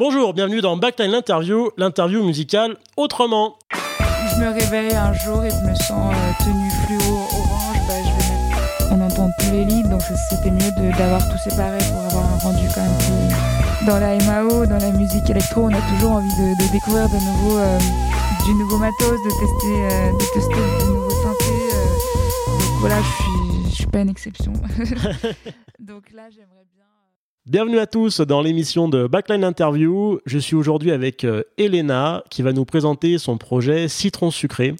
Bonjour, bienvenue dans Backline l'interview, l'interview musicale autrement. Je me réveille un jour et je me sens euh, tenue fluo orange, bah, je vais on n'entend plus les leads, donc c'était mieux d'avoir tout séparé pour avoir un rendu quand même. Dans la MAO, dans la musique électro, on a toujours envie de, découvrir de nouveaux, euh, du nouveau matos, de tester, euh, de tester de nouveaux synthés. donc voilà, je suis, suis pas une exception. donc là, j'aimerais. Bienvenue à tous dans l'émission de Backline Interview. Je suis aujourd'hui avec euh, Elena qui va nous présenter son projet Citron Sucré.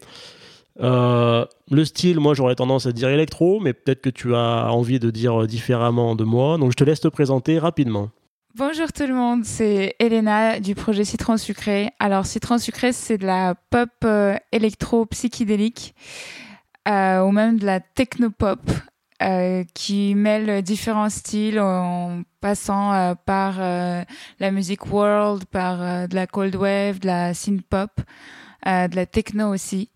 Euh, le style, moi j'aurais tendance à dire électro, mais peut-être que tu as envie de dire différemment de moi. Donc je te laisse te présenter rapidement. Bonjour tout le monde, c'est Elena du projet Citron Sucré. Alors Citron Sucré, c'est de la pop euh, électro psychédélique euh, ou même de la techno-pop euh, qui mêle différents styles en passant euh, par euh, la musique world, par de la cold wave, de la synth pop, de la techno aussi.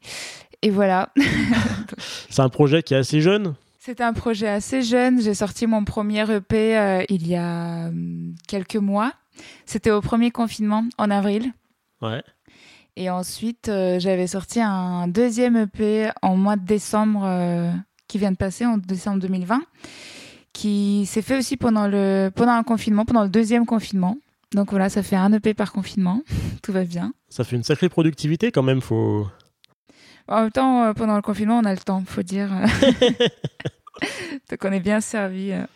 Et voilà. C'est un projet qui est assez jeune? C'est un projet assez jeune. J'ai sorti mon premier EP il y a hum, quelques mois. C'était au premier confinement, en avril. Ouais. Et ensuite, j'avais sorti un deuxième EP en mois de décembre qui vient de passer, en décembre 2020, qui s'est fait aussi pendant, le, pendant un confinement, pendant le deuxième confinement. Donc voilà, ça fait un EP par confinement. Tout va bien. Ça fait une sacrée productivité quand même. Faut... En même temps, euh, pendant le confinement, on a le temps, faut dire. Donc on est bien servi. euh.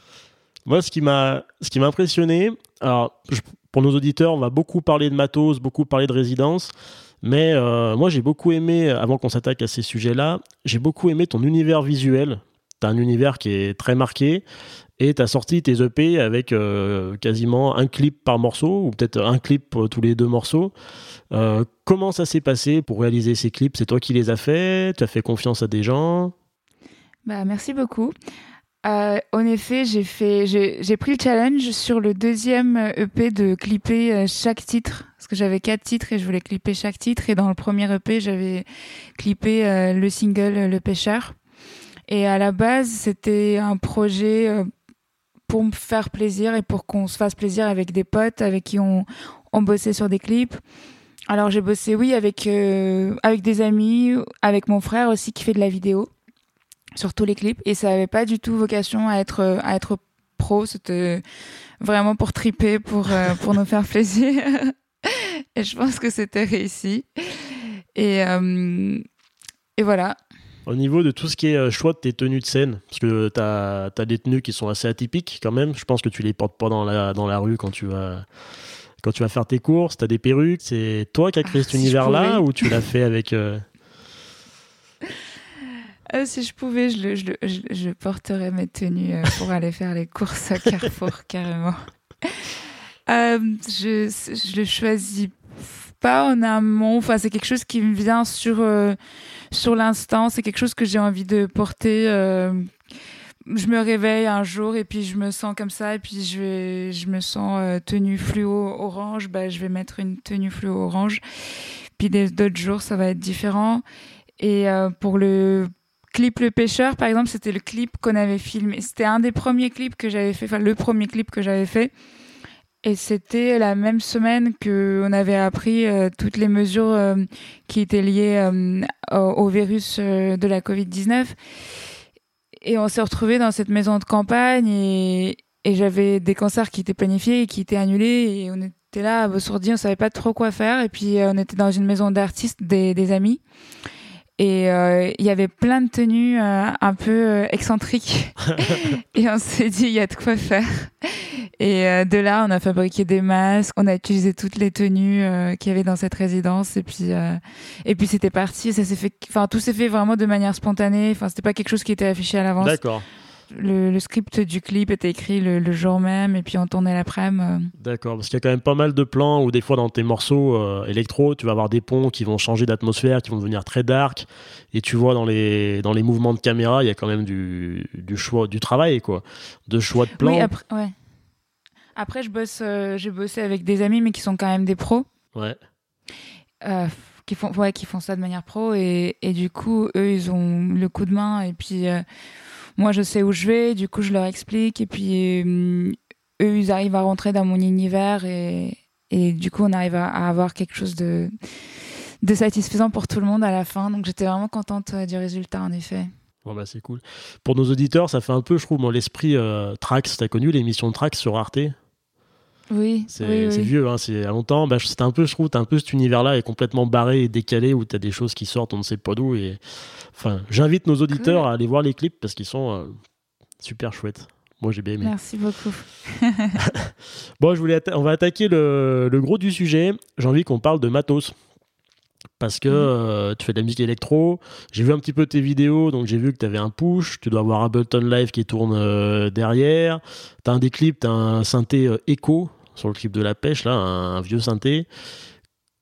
Moi, ce qui m'a, ce qui m'a impressionné, alors je- pour nos auditeurs, on va beaucoup parler de matos, beaucoup parler de résidence, mais euh, moi j'ai beaucoup aimé, avant qu'on s'attaque à ces sujets-là, j'ai beaucoup aimé ton univers visuel. T'as un univers qui est très marqué, et t'as sorti tes EP avec euh, quasiment un clip par morceau, ou peut-être un clip pour tous les deux morceaux. Euh, comment ça s'est passé pour réaliser ces clips? C'est toi qui les as faits? Tu as fait confiance à des gens? Bah, merci beaucoup. Euh, en effet, j'ai fait, j'ai pris le challenge sur le deuxième EP de clipper euh, chaque titre, parce que j'avais quatre titres et je voulais clipper chaque titre. Et dans le premier EP, j'avais clippé euh, le single Le Pêcheur. Et à la base, c'était un projet euh, pour me faire plaisir et pour qu'on se fasse plaisir avec des potes avec qui on, on bossait sur des clips. Alors j'ai bossé, oui, avec avec des amis, avec mon frère aussi qui fait de la vidéo sur tous les clips et ça avait pas du tout vocation à être à être pro. C'était vraiment pour triper pour euh, pour nous faire plaisir. Et je pense que c'était réussi. Et euh, et voilà. Au niveau de tout ce qui est euh, choix de tes tenues de scène, parce que tu as, des tenues qui sont assez atypiques quand même, je pense que tu les portes pas dans la, dans la rue quand tu vas, quand tu vas faire tes courses, tu as des perruques, c'est toi qui as créé Ah, cet si je univers-là ou tu l'as fait avec... euh, Euh, si je pouvais je le, je, le- je, je porterais mes tenues euh, pour aller faire les courses à Carrefour carrément. Euh, je je le choisis pas en amont. Enfin c'est quelque chose qui me vient sur euh, sur l'instant. C'est quelque chose que j'ai envie de porter je me réveille un jour et puis je me sens comme ça et puis je vais je me sens tenue fluo orange. Bah je vais mettre une tenue fluo orange. Puis d'autres jours ça va être différent. Et pour le clip Le Pêcheur, par exemple, c'était le clip qu'on avait filmé. C'était un des premiers clips que j'avais fait, enfin le premier clip que j'avais fait. Et c'était la même semaine que on avait appris euh, toutes les mesures euh, qui étaient liées euh, au, virus de la Covid-19. Et on s'est retrouvés dans cette maison de campagne et, j'avais des concerts qui étaient planifiés et qui étaient annulés et on était là abasourdis, on savait pas trop quoi faire et puis on était dans une maison d'artistes, des amis. Et euh, il y avait plein de tenues euh, un peu euh, excentriques. et on s'est dit, il y a de quoi faire. Et euh, de là, on a fabriqué des masques, on a utilisé toutes les tenues euh, qu'il y avait dans cette résidence. Et puis, euh, et puis c'était parti. Ça s'est fait, enfin, tout s'est fait vraiment de manière spontanée. Enfin, c'était pas quelque chose qui était affiché à l'avance. D'accord, Le, le script du clip était écrit le, le jour même, et puis on tournait l'après-midi. euh. d'accord, parce qu'il y a quand même pas mal de plans où des fois dans tes morceaux euh, électro, tu vas avoir des ponts qui vont changer d'atmosphère, qui vont devenir très dark, et tu vois dans les, dans les mouvements de caméra, il y a quand même du, du choix, du travail, quoi, de choix de plans. Oui, après, ouais. Après, je bosse, euh, j'ai bossé avec des amis, mais qui sont quand même des pros. Ouais. qui font ouais qui font ça de manière pro et, et du coup eux ils ont le coup de main et puis moi je sais où je vais du coup je leur explique et puis euh, eux ils arrivent à rentrer dans mon univers et et du coup, on arrive à, avoir quelque chose de, satisfaisant pour tout le monde à la fin. Donc, j'étais vraiment contente du résultat, en effet. Bon bah c'est cool. Pour nos auditeurs, ça fait un peu, je trouve, l'esprit euh, Trax. T'as connu l'émission Trax sur Arte? Oui, c'est vieux, hein, c'est à longtemps. Bah, c'était un peu, je trouve, un peu cet univers-là est complètement barré et décalé où tu as des choses qui sortent, on ne sait pas d'où. Et enfin, j'invite nos auditeurs à aller voir les clips parce qu'ils sont euh, super chouettes. Moi, j'ai bien aimé. Merci beaucoup. bon, je voulais on va attaquer le, le gros du sujet. J'ai envie qu'on parle de matos parce que mhm. euh, tu fais de la musique électro. J'ai vu un petit peu tes vidéos, donc j'ai vu que tu avais un push, tu dois avoir Ableton Live qui tourne euh, derrière. Tu as un des clips, tu as un synthé euh, Echo sur le clip de la pêche, là, un, vieux synthé.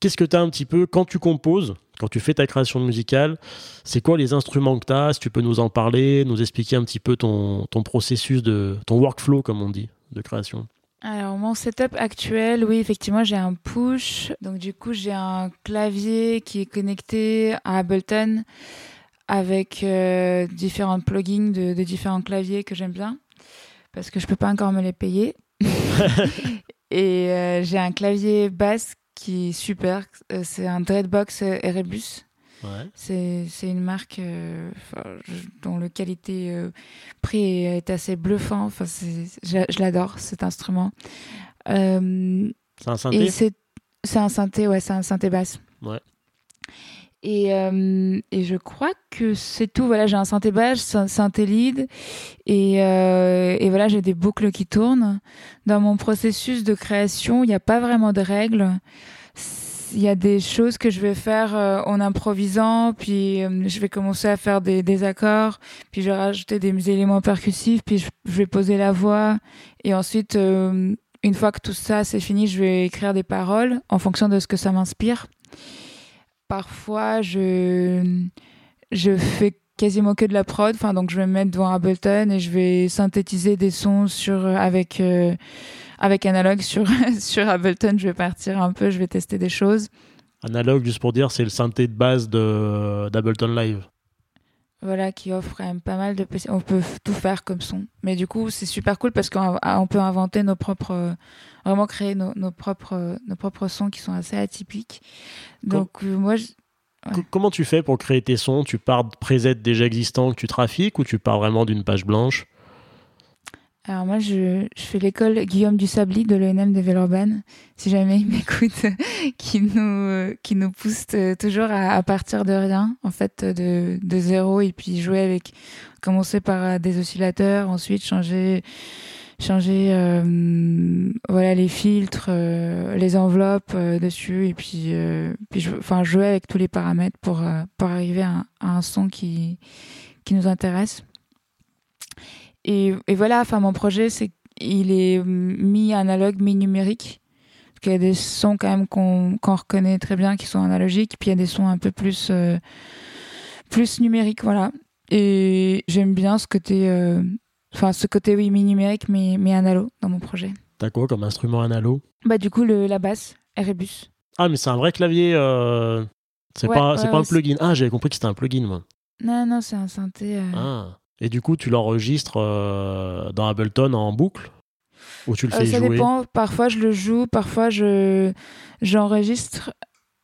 Qu'est-ce que tu as un petit peu quand tu composes, quand tu fais ta création musicale C'est quoi les instruments que tu as Si tu peux nous en parler, nous expliquer un petit peu ton, ton processus, de ton workflow, comme on dit, de création? Alors mon setup actuel, oui effectivement j'ai un push, donc du coup j'ai un clavier qui est connecté à Ableton avec euh, différents plugins de, différents claviers que j'aime bien parce que je peux pas encore me les payer. Et euh, j'ai un clavier basse qui est super, euh, c'est un Dreadbox Erebus. C'est, une marque euh, dont le qualité euh, prix est assez bluffant. Enfin, je, l'adore cet instrument. Euh, c'est un synthé? C'est, un synthé, ouais, c'est un synthé basse. Ouais. Et, et, je crois que c'est tout. Voilà, j'ai un synthé un synthé lead, et, voilà, j'ai des boucles qui tournent. Dans mon processus de création, il n'y a pas vraiment de règles il y a des choses que je vais faire euh, en improvisant, puis euh, je vais commencer à faire des, accords, puis je vais rajouter des éléments percussifs, puis je, vais poser la voix, et ensuite, euh, une fois que tout ça c'est fini, je vais écrire des paroles en fonction de ce que ça m'inspire. Parfois, je je fais quasiment que de la prod, enfin donc je vais me mettre devant Ableton et je vais synthétiser des sons sur avec avec Analog sur, sur Ableton, je vais partir un peu, je vais tester des choses. Analog, juste pour dire, c'est le synthé de base d'Ableton Live. Voilà, qui offre quand même pas mal de On peut tout faire comme son. Mais du coup, c'est super cool parce qu'on peut inventer nos propres. Vraiment créer nos, nos, propres, nos propres sons qui sont assez atypiques. Donc, euh, moi. Comment tu fais pour créer tes sons? Tu pars de presets déjà existants que tu trafiques ou tu pars vraiment d'une page blanche? Alors moi, je, je fais l'école Guillaume du Sabli de l'ENM de Villeurbanne, si jamais il m'écoute, qui nous qui nous pousse toujours à, à, partir de rien, en fait, de, de zéro, et puis jouer avec, commencer par des oscillateurs, ensuite changer changer euh, voilà les filtres, euh, les enveloppes euh, dessus, et puis puis enfin jouer avec tous les paramètres pour pour arriver à, à un son qui qui nous intéresse. Et, voilà, enfin, mon projet, c'est qu'il est mi-analogue, mi-numérique. Parce qu'il y a des sons quand même qu'on reconnaît très bien qui sont analogiques, puis il y a des sons un peu plus, euh, plus numériques, voilà. Et j'aime bien ce côté, euh, enfin, ce côté, oui, mi-numérique, mais, mais analo dans mon projet. T'as quoi comme instrument analo? Bah, du coup, le, la basse, Erebus. Ah, mais c'est un vrai clavier. Euh... C'est pas, c'est pas un plugin. Ah, j'avais compris que c'était un plugin, moi. Non, non, c'est un synthé. Ah. Et du coup, tu l'enregistres euh, dans Ableton en boucle? Ou tu le euh, fais ça dépend. Parfois, je le joue. Parfois, je j'enregistre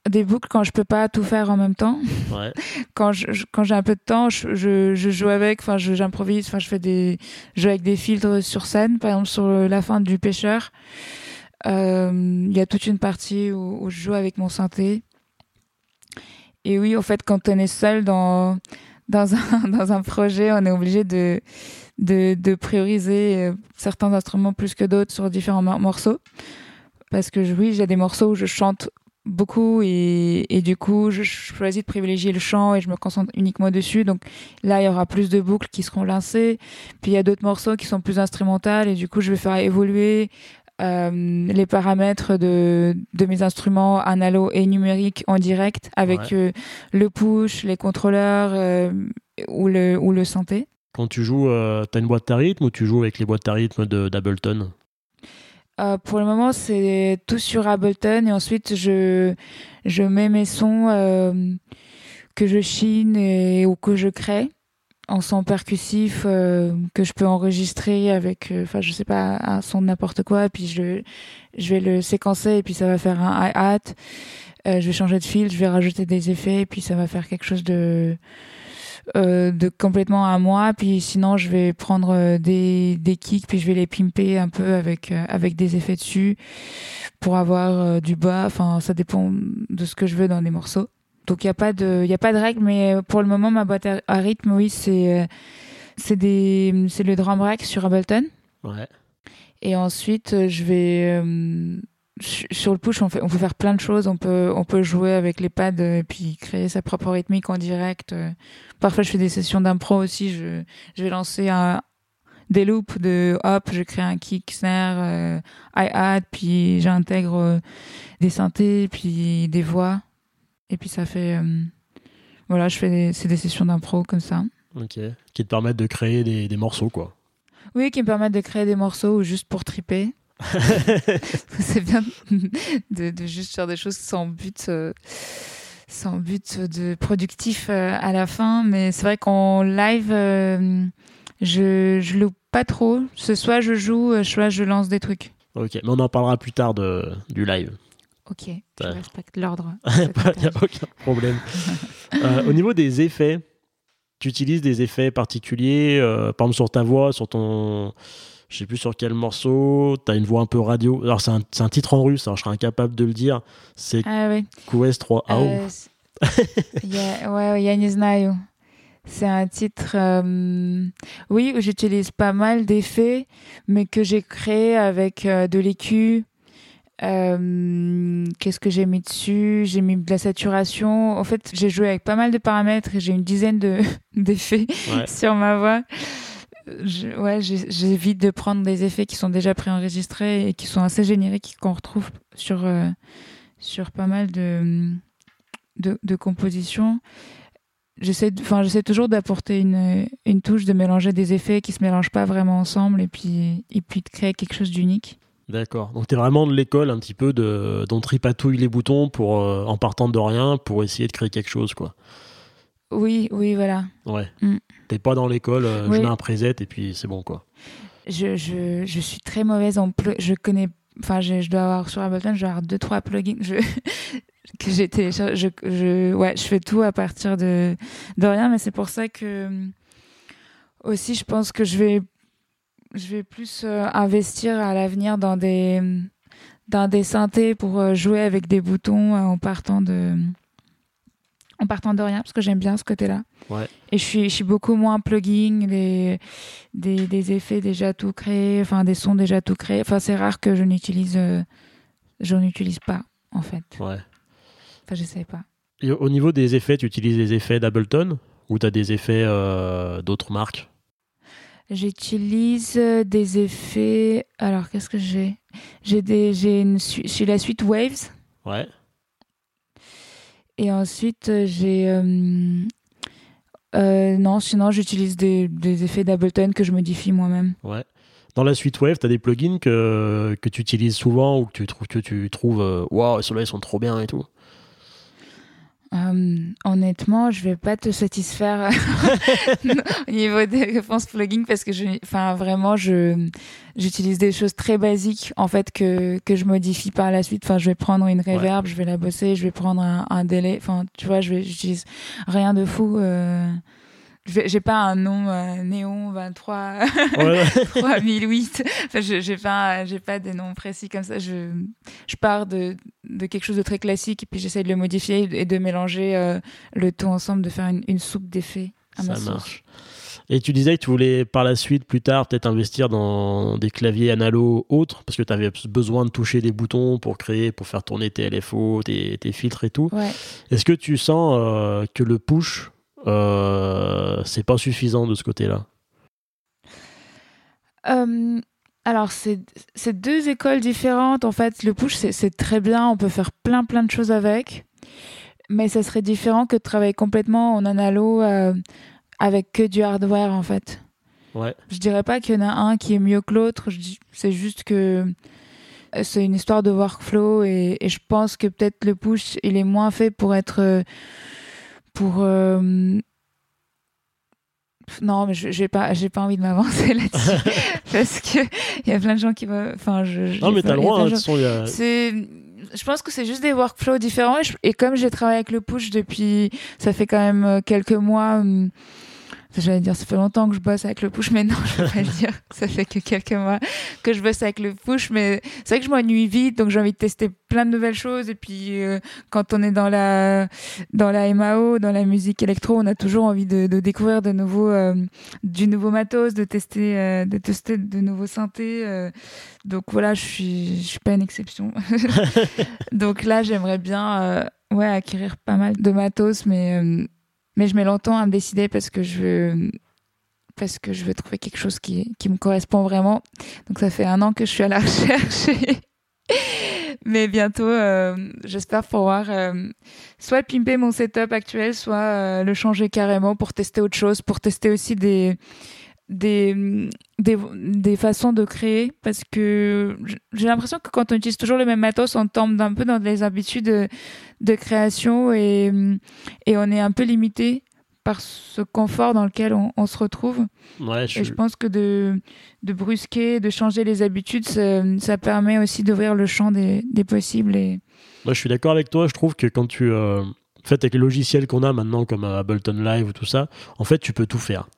des boucles quand je peux pas tout faire en même temps. Ouais. quand je, quand j'ai un peu de temps, je, je, je joue avec. Enfin, j'improvise. Enfin, je fais des jeux avec des filtres sur scène. Par exemple, sur la fin du pêcheur, euh, il y a toute une partie où, où, je joue avec mon synthé. Et oui, en fait, quand on est seul dans dans un, dans un projet, on est obligé de, de, prioriser euh, certains instruments plus que d'autres sur différents morceaux. Parce que oui, j'ai des morceaux où je chante beaucoup et, et, du coup, je choisis de privilégier le chant et je me concentre uniquement dessus. Donc là, il y aura plus de boucles qui seront lancées. Puis il y a d'autres morceaux qui sont plus instrumentales et du coup, je vais faire évoluer euh, les paramètres de, de, mes instruments analo et numériques en direct avec euh, le push, les contrôleurs euh, ou, le, ou le synthé. Quand tu joues, tu as une boîte à rythme ou tu joues avec les boîtes à rythme d'Ableton? Pour le moment, c'est tout sur Ableton et ensuite je, je mets mes sons que je chine et, ou que je crée. En son percussif euh, que je peux enregistrer avec, euh, enfin, je sais pas, un son de n'importe quoi, puis je, je vais le séquencer et puis ça va faire un hi-hat. Euh, je vais changer de fil, je vais rajouter des effets et puis ça va faire quelque chose de, de complètement à moi. Puis sinon, je vais prendre des, des kicks puis je vais les pimper un peu avec, avec des effets dessus pour avoir du bas. Enfin, ça dépend de ce que je veux dans les morceaux. Donc il n'y a pas de, il a pas de règle, mais pour le moment ma boîte à, rythme, oui, c'est, c'est des, c'est le drum rack sur Ableton. Ouais. Et ensuite je vais euh, sur le push, on, fait, on peut faire plein de choses. On peut, on peut jouer avec les pads et puis créer sa propre rythmique en direct. Parfois, je fais des sessions d'impro aussi. Je, je vais lancer un, des loops de hop, je crée un kick, snare, euh, hi-hat, puis j'intègre euh, des synthés, puis des voix. Et puis ça fait. Euh, voilà, je fais des, c'est des sessions d'impro comme ça. Ok. Qui te permettent de créer des, des, morceaux, quoi. Oui, qui me permettent de créer des morceaux ou juste pour triper. c'est bien de, de, juste faire des choses sans but. Euh, sans but de productif euh, à la fin, mais c'est vrai qu'en live, je, je loupe pas trop. Ce soit je joue, soit je lance des trucs. Ok, mais on en parlera plus tard de, du live. Ok, je respecte l'ordre. Il n'y a aucun problème. euh, au niveau des effets, tu utilises des effets particuliers, euh, par exemple sur ta voix, sur ton. Je sais plus sur quel morceau, tu as une voix un peu radio. Alors, c'est un, un, titre en russe, alors je serais incapable de le dire. C'est ah, oui. QS3 AO. Euh, yeah, ouais, я не знаю. C'est un titre, euh, oui, où j'utilise pas mal d'effets, mais que j'ai créé avec euh, de l'écu, euh, Qu'est-ce que j'ai mis dessus? J'ai mis de la saturation. En fait, j'ai joué avec pas mal de paramètres et j'ai une dizaine d'effets ouais. sur ma voix. Je, ouais, j'évite de prendre des effets qui sont déjà préenregistrés et qui sont assez génériques qu'on retrouve sur euh, sur pas mal de de, de compositions. J'essaie, toujours d'apporter une, une touche, de mélanger des effets qui se mélangent pas vraiment ensemble et puis et puis de créer quelque chose d'unique. D'accord. Donc tu es vraiment de l'école un petit peu de dont tripatouille les boutons pour euh, en partant de rien pour essayer de créer quelque chose quoi. Oui, oui, voilà. Ouais. Mm. T'es pas dans l'école, euh, oui. je mets un preset et puis c'est bon quoi. Je, je, je, suis très mauvaise en je connais enfin je, je, dois avoir sur Ableton, je dois avoir deux trois plugins je, que j'ai téléchargé je, je ouais, je fais tout à partir de de rien mais c'est pour ça que aussi je pense que je vais je vais plus euh, investir à l'avenir dans des dans des synthés pour euh, jouer avec des boutons euh, en partant de en partant de rien parce que j'aime bien ce côté-là. Ouais. Et je suis je suis beaucoup moins plugin les des, des effets déjà tout créés, enfin des sons déjà tout créés. Enfin c'est rare que je n'utilise je n'utilise pas en fait. Ouais. Enfin j'essaie pas. Et au niveau des effets, tu utilises des effets d'Ableton ou tu as des effets euh, d'autres marques? J'utilise des effets. Alors, qu'est-ce que j'ai? J'ai des, j'ai une, j'ai la suite Waves. Ouais. Et ensuite, j'ai. Euh, euh, non, sinon, j'utilise des, des effets d'Ableton que je modifie moi-même. Ouais. Dans la suite Wave, tu as des plugins que, que tu utilises souvent ou que tu trouves, que tu trouves waouh, wow, ceux-là ils sont trop bien et tout? Euh, honnêtement, je vais pas te satisfaire au niveau des réponses plugins parce que je, enfin vraiment, je j'utilise des choses très basiques en fait que que je modifie par la suite. Enfin, je vais prendre une reverb, ouais. je vais la bosser, je vais prendre un, un délai. Enfin, tu vois, je vais j'utilise rien de fou. Euh j'ai pas un nom euh, néon 23 ouais. 3008 enfin, j'ai pas j'ai pas des noms précis comme ça je je pars de de quelque chose de très classique et puis j'essaie de le modifier et de mélanger euh, le tout ensemble de faire une, une soupe d'effets à ça ma marche et tu disais que tu voulais par la suite, plus tard, peut-être investir dans des claviers analo autres, parce que tu avais besoin de toucher des boutons pour créer, pour faire tourner tes LFO, tes, tes filtres et tout. Ouais. Est-ce que tu sens euh, que le push euh, c'est pas suffisant de ce côté-là euh, Alors, c'est deux écoles différentes. En fait, le push, c'est très bien. On peut faire plein, plein de choses avec. Mais ça serait différent que de travailler complètement en analo euh, avec que du hardware, en fait. Ouais. Je dirais pas qu'il y en a un qui est mieux que l'autre. C'est juste que c'est une histoire de workflow et, et je pense que peut-être le push, il est moins fait pour être pour euh, non, mais j'ai pas, j'ai pas envie de m'avancer là-dessus parce que il y a plein de gens qui vont. Enfin, je. Non, mais t'as le droit. Hein. C'est je pense que c'est juste des workflows différents et, comme j'ai travaillé avec le push depuis ça fait quand même euh, quelques mois hum, J'allais dire, ça fait longtemps que je bosse avec le push, mais non, je vais pas le dire. Ça fait que quelques mois que je bosse avec le push, mais c'est vrai que je m'ennuie vite, donc j'ai envie de tester plein de nouvelles choses. Et puis, euh, quand on est dans la, dans la MAO, dans la musique électro, on a toujours envie de, de découvrir de nouveaux, euh, du nouveau matos, de tester, euh, de tester de nouveaux synthés. donc voilà, je suis, je suis pas une exception. donc là, j'aimerais bien, ouais, acquérir pas mal de matos, mais mais je mets longtemps à me décider parce que je veux, parce que je veux trouver quelque chose qui, qui me correspond vraiment. Donc ça fait un an que je suis à la recherche. Mais bientôt, euh, j'espère pouvoir euh, soit pimper mon setup actuel, soit euh, le changer carrément pour tester autre chose, pour tester aussi des, des, des, des, façons de créer parce que j'ai l'impression que quand on utilise toujours le même matos, on tombe un peu dans des habitudes de, de création et, et on est un peu limité par ce confort dans lequel on, on se retrouve. Ouais, je... Et je pense que de, de brusquer, de changer les habitudes, ça, ça permet aussi d'ouvrir le champ des, des possibles. Et... Moi, je suis d'accord avec toi. Je trouve que quand tu. Euh, en fait, avec les logiciels qu'on a maintenant, comme Ableton Live ou tout ça, en fait, tu peux tout faire.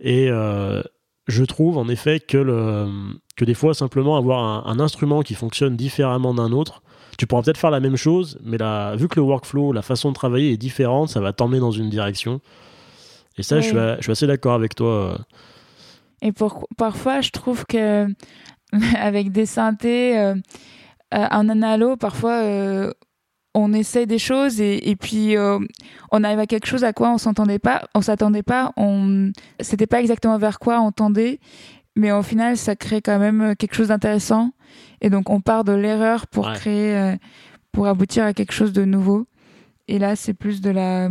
Et euh, je trouve en effet que, le, que des fois, simplement avoir un, instrument qui fonctionne différemment d'un autre, tu pourras peut-être faire la même chose, mais là, vu que le workflow, la façon de travailler est différente, ça va t'emmener dans une direction. Et ça, je, suis, je, suis, assez d'accord avec toi. Euh. Et pour, parfois, je trouve que avec des synthés euh, en analo, parfois on essaie des choses et, puis euh, on arrive à quelque chose à quoi on s'entendait pas, on s'attendait pas, on c'était pas exactement vers quoi on tendait, mais au final ça crée quand même quelque chose d'intéressant et donc on part de l'erreur pour créer, euh, pour aboutir à quelque chose de nouveau. Et là c'est plus de la,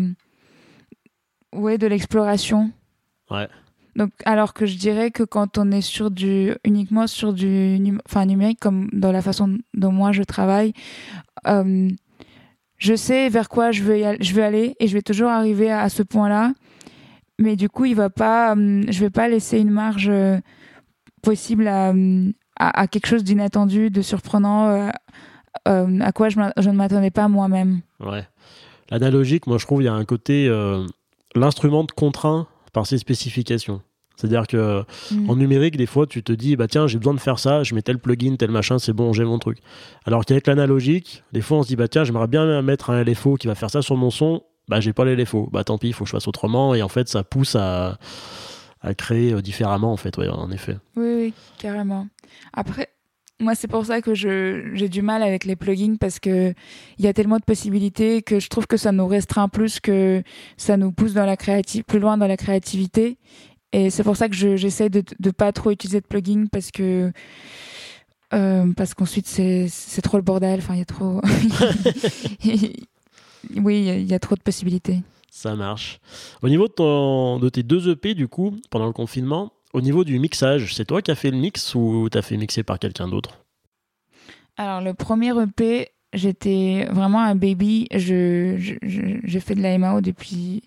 ouais, de l'exploration. Ouais. Donc, alors que je dirais que quand on est sur du uniquement sur du enfin numérique comme dans la façon dont moi je travaille. Euh, je sais vers quoi je veux, aller et je vais toujours arriver à, ce point-là. Mais du coup, il va pas, hum, je vais pas laisser une marge euh, possible hum, à, quelque chose d'inattendu, de surprenant, euh, euh, à quoi je, ne m'attendais pas moi-même. Ouais. L'analogique, moi, je trouve, il y a un côté. L'instrument de contraint par ses spécifications. C'est-à-dire que mm. en numérique, des fois, tu te dis, bah tiens, j'ai besoin de faire ça, je mets tel plugin, tel machin, c'est bon, j'ai mon truc. Alors qu'avec l'analogique, des fois, on se dit, bah tiens, j'aimerais bien mettre un LFO qui va faire ça sur mon son, bah j'ai pas l'LFO, bah tant pis, il faut que je fasse autrement, et en fait, ça pousse à, à créer euh, différemment, en fait, ouais, en effet. Oui, oui, carrément. Après, moi, c'est pour ça que j'ai du mal avec les plugins parce que il y a tellement de possibilités que je trouve que ça nous restreint plus que ça nous pousse dans la créative, plus loin dans la créativité. Et c'est pour ça que j'essaie de ne pas trop utiliser de plugins parce que euh, parce qu'ensuite c'est trop le bordel. Enfin, il y a trop. oui, il y, a trop de possibilités. Ça marche. Au niveau de, ton, de tes deux EP, du coup, pendant le confinement, au niveau du mixage, c'est toi qui as fait le mix ou t'as fait mixer par quelqu'un d'autre? Alors, le premier EP, j'étais vraiment un baby. J'ai je, fait de la MAO depuis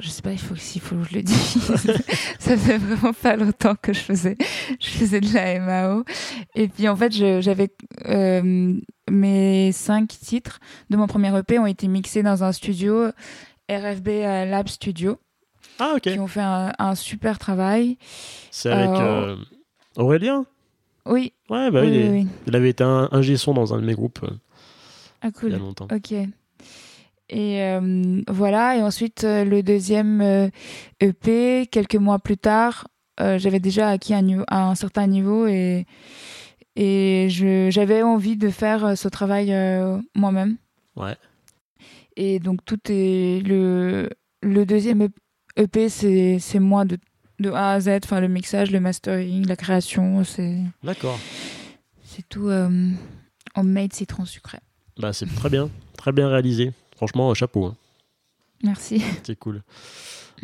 je sais pas, il faut s'il faut que je le dise. ça fait vraiment pas longtemps que je faisais, je faisais de la MAO. Et puis en fait, j'avais euh, mes cinq titres de mon premier EP ont été mixés dans un studio RFB euh, Lab Studio. Ah ok. Qui ont fait un, super travail. C'est avec euh, Aurélien? Oui. Ouais, bah il, il, avait été un, un son dans un de mes groupes. Ah cool. Il y a longtemps. Ok. Et euh, voilà, et ensuite euh, le deuxième EP, euh, e quelques mois plus tard, j'avais déjà acquis un, un, certain niveau et, et j'avais envie de faire ce travail moi-même. Ouais. Et donc tout est... Le, le deuxième EP, c'est moi de, de A à Z, enfin le mixage, le mastering, la création, c'est... D'accord. C'est tout en made citron sucré. Bah c'est très bien, très bien réalisé. Franchement, chapeau. Hein. Merci. C'est cool.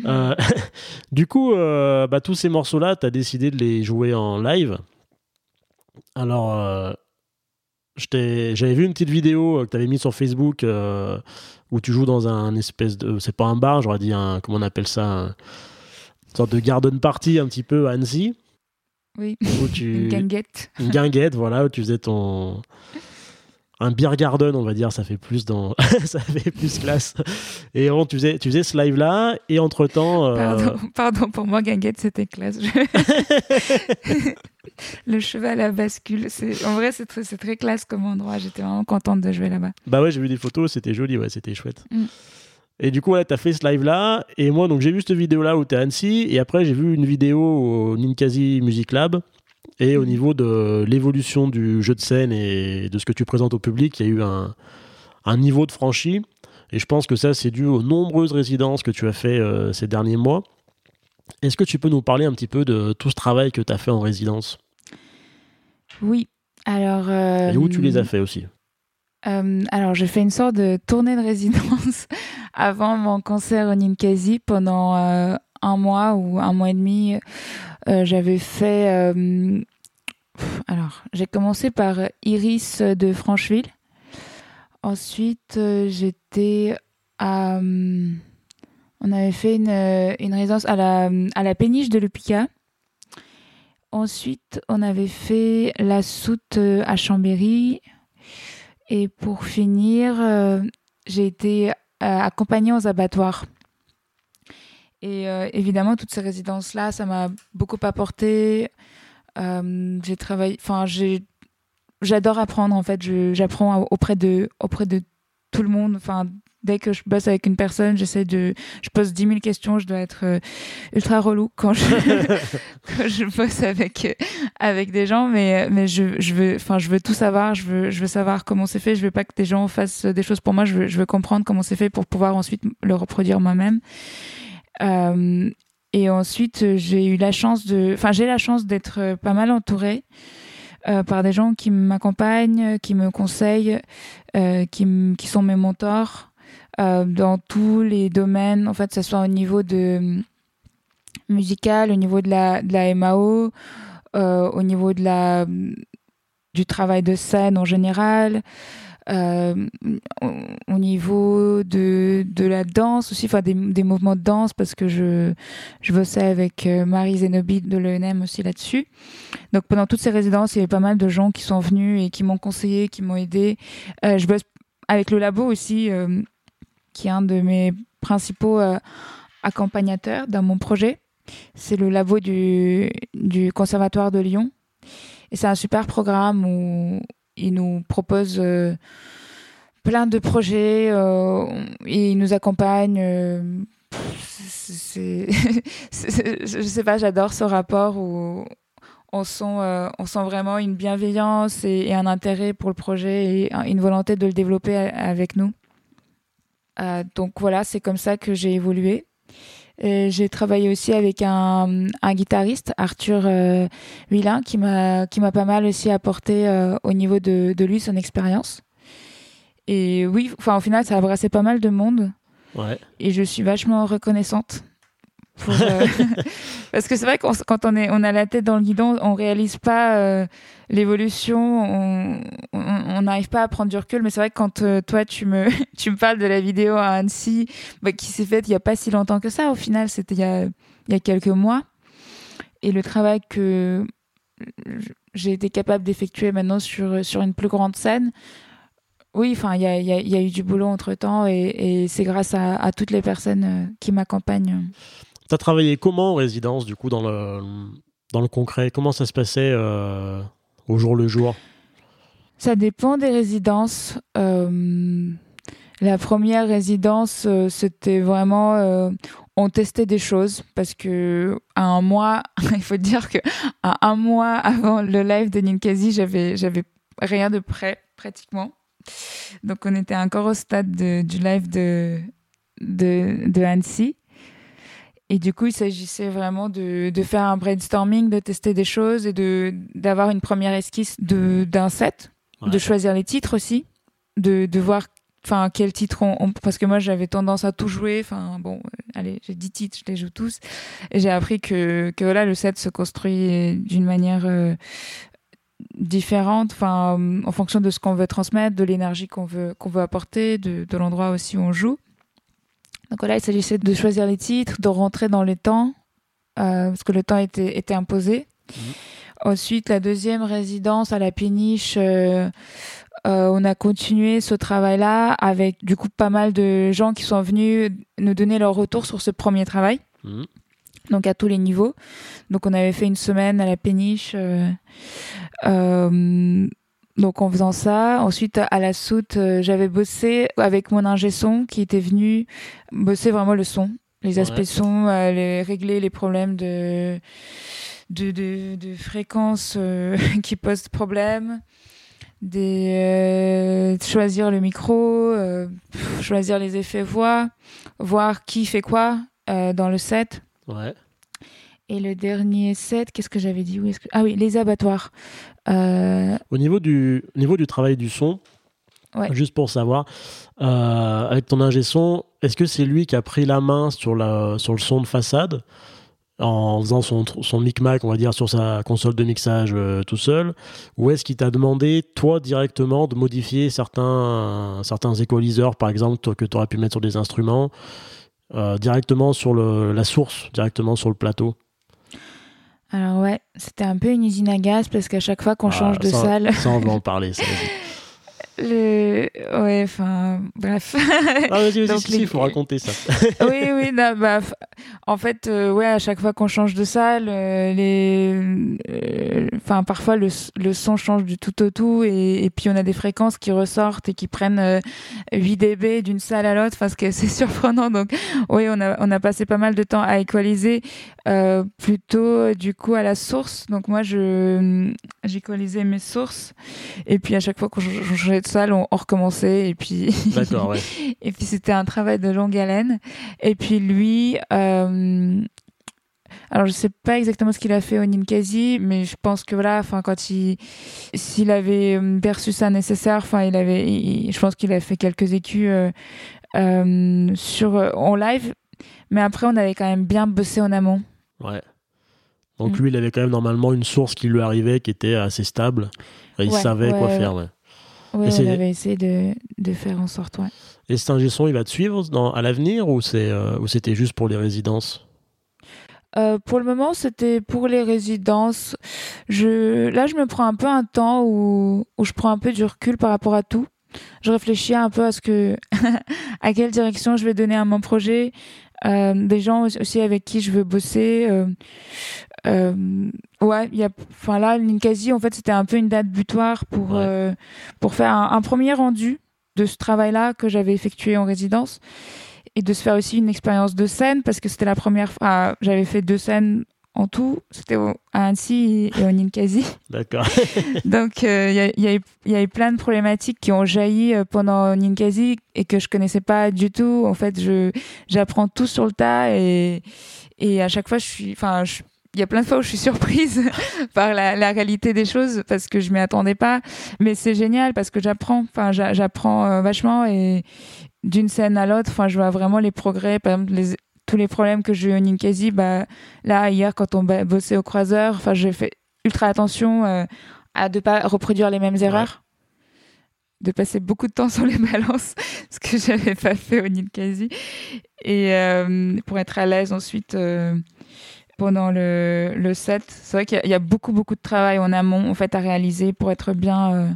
Euh, du coup, euh, bah, tous ces morceaux-là, tu as décidé de les jouer en live. Alors, euh, j'avais vu une petite vidéo que tu avais mise sur Facebook où tu joues dans un espèce de. C'est pas un bar, j'aurais dit un. Comment on appelle ça Une sorte de garden party un petit peu à Annecy. Oui, Où tu... une guinguette. une guinguette, voilà, où tu faisais ton un beer garden, on va dire, ça fait plus dans ça fait plus classe. Et tu faisais tu faisais ce live là et entre temps Pardon, pardon, pour moi, guinguette, c'était classe. Je- Le cheval à bascule. c'est- En vrai, c'est très, très classe comme endroit. J'étais vraiment contente de jouer là-bas. bah ouais, j'ai vu des photos, c'était joli, ouais, c'était chouette. Mm. Et du coup, voilà, t'as fait ce live là et moi donc j'ai vu cette vidéo là où t'es à Annecy et après j'ai vu une vidéo au Ninkasi Music Lab et au Mhm. niveau de l'évolution du jeu de scène et de ce que tu présentes au public, il y a eu un, un niveau de franchi. Et je pense que ça, c'est dû aux nombreuses résidences que tu as fait euh, ces derniers mois. Est-ce que tu peux nous parler un petit peu de tout ce travail que tu as fait en résidence? Oui. Alors. euh, Et où tu les as fait aussi? Euh, alors, j'ai fait une sorte de tournée de résidence avant mon concert au Ninkasi pendant euh, un mois ou un mois et demi. Euh, J'avais fait. euh, alors, j'ai commencé par Iris de Francheville. Ensuite, euh, j'étais à. on avait fait une, une résidence à la, à la péniche de Lepica. Ensuite, on avait fait la soute à Chambéry. Et pour finir, j'ai été accompagnée aux abattoirs. Et euh, évidemment, toutes ces résidences-là, ça m'a beaucoup apporté. Euh, j'ai travaillé, enfin, j'adore apprendre en fait. J'apprends auprès de, auprès de tout le monde. Enfin, dès que je bosse avec une personne, j'essaie de, je pose 10 000 questions. Je dois être euh, ultra relou quand je, quand je bosse avec avec des gens, mais mais je, je veux, enfin, je veux tout savoir. Je veux, je veux savoir comment c'est fait. Je veux pas que des gens fassent des choses pour moi. Je veux, je veux comprendre comment c'est fait pour pouvoir ensuite le reproduire moi-même. Euh, et ensuite, j'ai eu la chance de, enfin, j'ai la chance d'être euh, pas mal entourée euh, par des gens qui m'accompagnent, qui me conseillent, qui, qui sont mes mentors dans tous les domaines. En fait, que ce soit au niveau de euh, musical, au niveau de la, de la MAO, au niveau de la, du travail de scène en général, au, au niveau de, de la danse aussi, enfin des, des mouvements de danse, parce que je, je bossais avec euh, Marie Zenobi de l'ENM aussi là-dessus. Donc pendant toutes ces résidences, il y avait pas mal de gens qui sont venus et qui m'ont conseillé, qui m'ont aidé. Euh, je bosse avec le labo aussi, euh, qui est un de mes principaux euh, accompagnateurs dans mon projet. C'est le labo du, du Conservatoire de Lyon. Et c'est un super programme où il nous propose euh, plein de projets euh, il nous accompagne. euh, je sais pas, j'adore ce rapport où on sent, vraiment une bienveillance et, un intérêt pour le projet et un- une volonté de le développer avec nous. Donc voilà, c'est comme ça que j'ai évolué. Et J'ai travaillé aussi avec un, un guitariste, Arthur euh, Huilin, qui m'a qui m'a pas mal aussi apporté euh, au niveau de, de lui son expérience. Et oui, enfin au final, ça a brassé pas mal de monde Ouais. et je suis vachement reconnaissante. Pour, euh, parce que c'est vrai qu'on quand on est on a la tête dans le guidon, on réalise pas euh, l'évolution, on n'arrive pas à prendre du recul. Mais c'est vrai que quand euh, toi tu me tu me parles de la vidéo à Annecy bah, qui s'est faite il y a pas si longtemps que ça. Au final, c'était il y a il y a quelques mois. Et le travail que j'ai été capable d'effectuer maintenant sur sur une plus grande scène. Oui, enfin, il y a, il y a- il y a eu du boulot entre temps et, et c'est grâce à, à toutes les personnes qui m'accompagnent. Tu as travaillé comment en résidence, du coup, dans le, dans le concret? Comment ça se passait euh, au jour le jour? Ça dépend des résidences. Euh, la première résidence, euh, c'était vraiment. on testait des choses parce que à un mois, il faut dire que à un mois avant le live de Ninkasi, j'avais j'avais rien de prêt pratiquement. Donc on était encore au stade de- du live de de, de Annecy. Et du coup, il s'agissait vraiment de, de faire un brainstorming, de tester des choses et de d'avoir une première esquisse d'un set Ouais. de choisir les titres aussi, de, de voir enfin quel titre on, on- parce que moi j'avais tendance à tout jouer. Enfin bon euh, allez j'ai 10 titres je les joue tous. Et j'ai appris que que voilà le set se construit d'une manière euh, différente enfin en fonction de ce qu'on veut transmettre de l'énergie qu'on veut qu'on veut apporter de, de l'endroit aussi où on joue donc voilà il s'agissait de choisir les titres de rentrer dans les temps parce que le temps était, était imposé. Mhm. Ensuite, la deuxième résidence à la péniche, on a continué ce travail-là avec du coup pas mal de gens qui sont venus nous donner leur retour sur ce premier travail. Mhm. Donc à tous les niveaux. Donc on avait fait une semaine à la péniche. Donc en faisant ça, ensuite à la soute, euh, j'avais bossé avec mon ingé son qui était venu bosser vraiment le son, les aspects Ouais. son, euh, les, régler les problèmes de de, de, de fréquences euh, qui posent problème, des euh, choisir le micro, euh, pff, choisir les effets voix, voir qui fait quoi dans le set. Ouais. Et le dernier set, qu'est-ce que j'avais dit? Où est-ce que... Ah oui, les abattoirs. Euh, Au niveau du, au niveau du travail du son, Ouais. juste pour savoir, euh, avec ton ingé son, est-ce que c'est lui qui a pris la main sur, la, sur le son de façade en faisant son, son micmac, on va dire, sur sa console de mixage euh, tout seul? Ou est-ce qu'il t'a demandé, toi, directement, de modifier certains, certains équaliseurs, par exemple, que tu aurais pu mettre sur des instruments, directement sur le, la source, directement sur le plateau? Alors ouais, c'était un peu une usine à gaz parce qu'à chaque fois qu'on Ah, change de salle, va en parler, ça. le... ouais, enfin, bref. Ah, vas-y, vas-y, Donc, si, les- si, il faut raconter ça. oui, oui, non, bah, en fait, euh, ouais, à chaque fois qu'on change de salle, euh, les, euh, enfin, parfois le, le son change du tout au tout, et, et puis on a des fréquences qui ressortent et qui prennent euh, 8 dB d'une salle à l'autre, parce que c'est surprenant. Donc, oui, on a, on a passé pas mal de temps à équaliser, plutôt du coup à la source. Donc moi, je, j'équalisais mes sources, et puis à chaque fois qu'on ch- on changeait de salle, on, on recommençait, et puis. Ouais. Et puis c'était un travail de longue haleine. Et puis lui, euh, alors je sais pas exactement ce qu'il a fait au Ninkasi, mais je pense que voilà, enfin quand il, s'il avait euh, perçu ça nécessaire, enfin il avait, il- je pense qu'il a fait quelques écus euh, euh, sur en live, mais après on avait quand même bien bossé en amont. Ouais. Donc Mm. lui, il avait quand même normalement une source qui lui arrivait qui était assez stable. Et il Ouais, savait ouais, quoi ouais. faire. C'est- on avait essayé de, de faire en sorte, ouais. Et cet ingé son, il va te suivre dans, à l'avenir ou c'est euh, ou c'était juste pour les résidences? Euh, pour le moment, c'était pour les résidences. Je, là, je me prends un peu un temps où, où je prends un peu du recul par rapport à tout. Je réfléchis un peu à ce que, à quelle direction je vais donner à mon projet, euh, des gens aussi avec qui je veux bosser. euh, euh, ouais, il y a, enfin là, Ninkasi, en fait, c'était un peu une date butoir pour Ouais. euh, pour faire un, un premier rendu de ce travail-là que j'avais effectué en résidence et de se faire aussi une expérience de scène parce que c'était la première fois. ah, J'avais fait deux scènes en tout. C'était à Annecy et au Ninkasi. D'accord. Donc, euh, il y, a, il y, a eu- il y a eu plein de problématiques qui ont jailli euh, pendant Ninkasi et que je connaissais pas du tout. En fait, je j'apprends tout sur le tas et, et à chaque fois, je suis. Enfin, je- il y a plein de fois où je suis surprise par la, la réalité des choses parce que je m'y attendais pas. Mais c'est génial parce que j'apprends. Enfin, j'a- j'apprends euh, vachement et d'une scène à l'autre, enfin, je vois vraiment les progrès. Par exemple, les, tous les problèmes que j'ai eu au Ninkasi, bah, là, hier, quand on bossait au croiseur, enfin, j'ai fait ultra attention euh, à ne pas reproduire les mêmes erreurs. De passer beaucoup de temps sur les balances, ce que j'avais pas fait au Ninkasi. Et euh, pour être à l'aise ensuite euh, pendant le, le set. C'est vrai qu'il y a- il y, a beaucoup, beaucoup de travail en amont en fait, à réaliser pour être bien euh,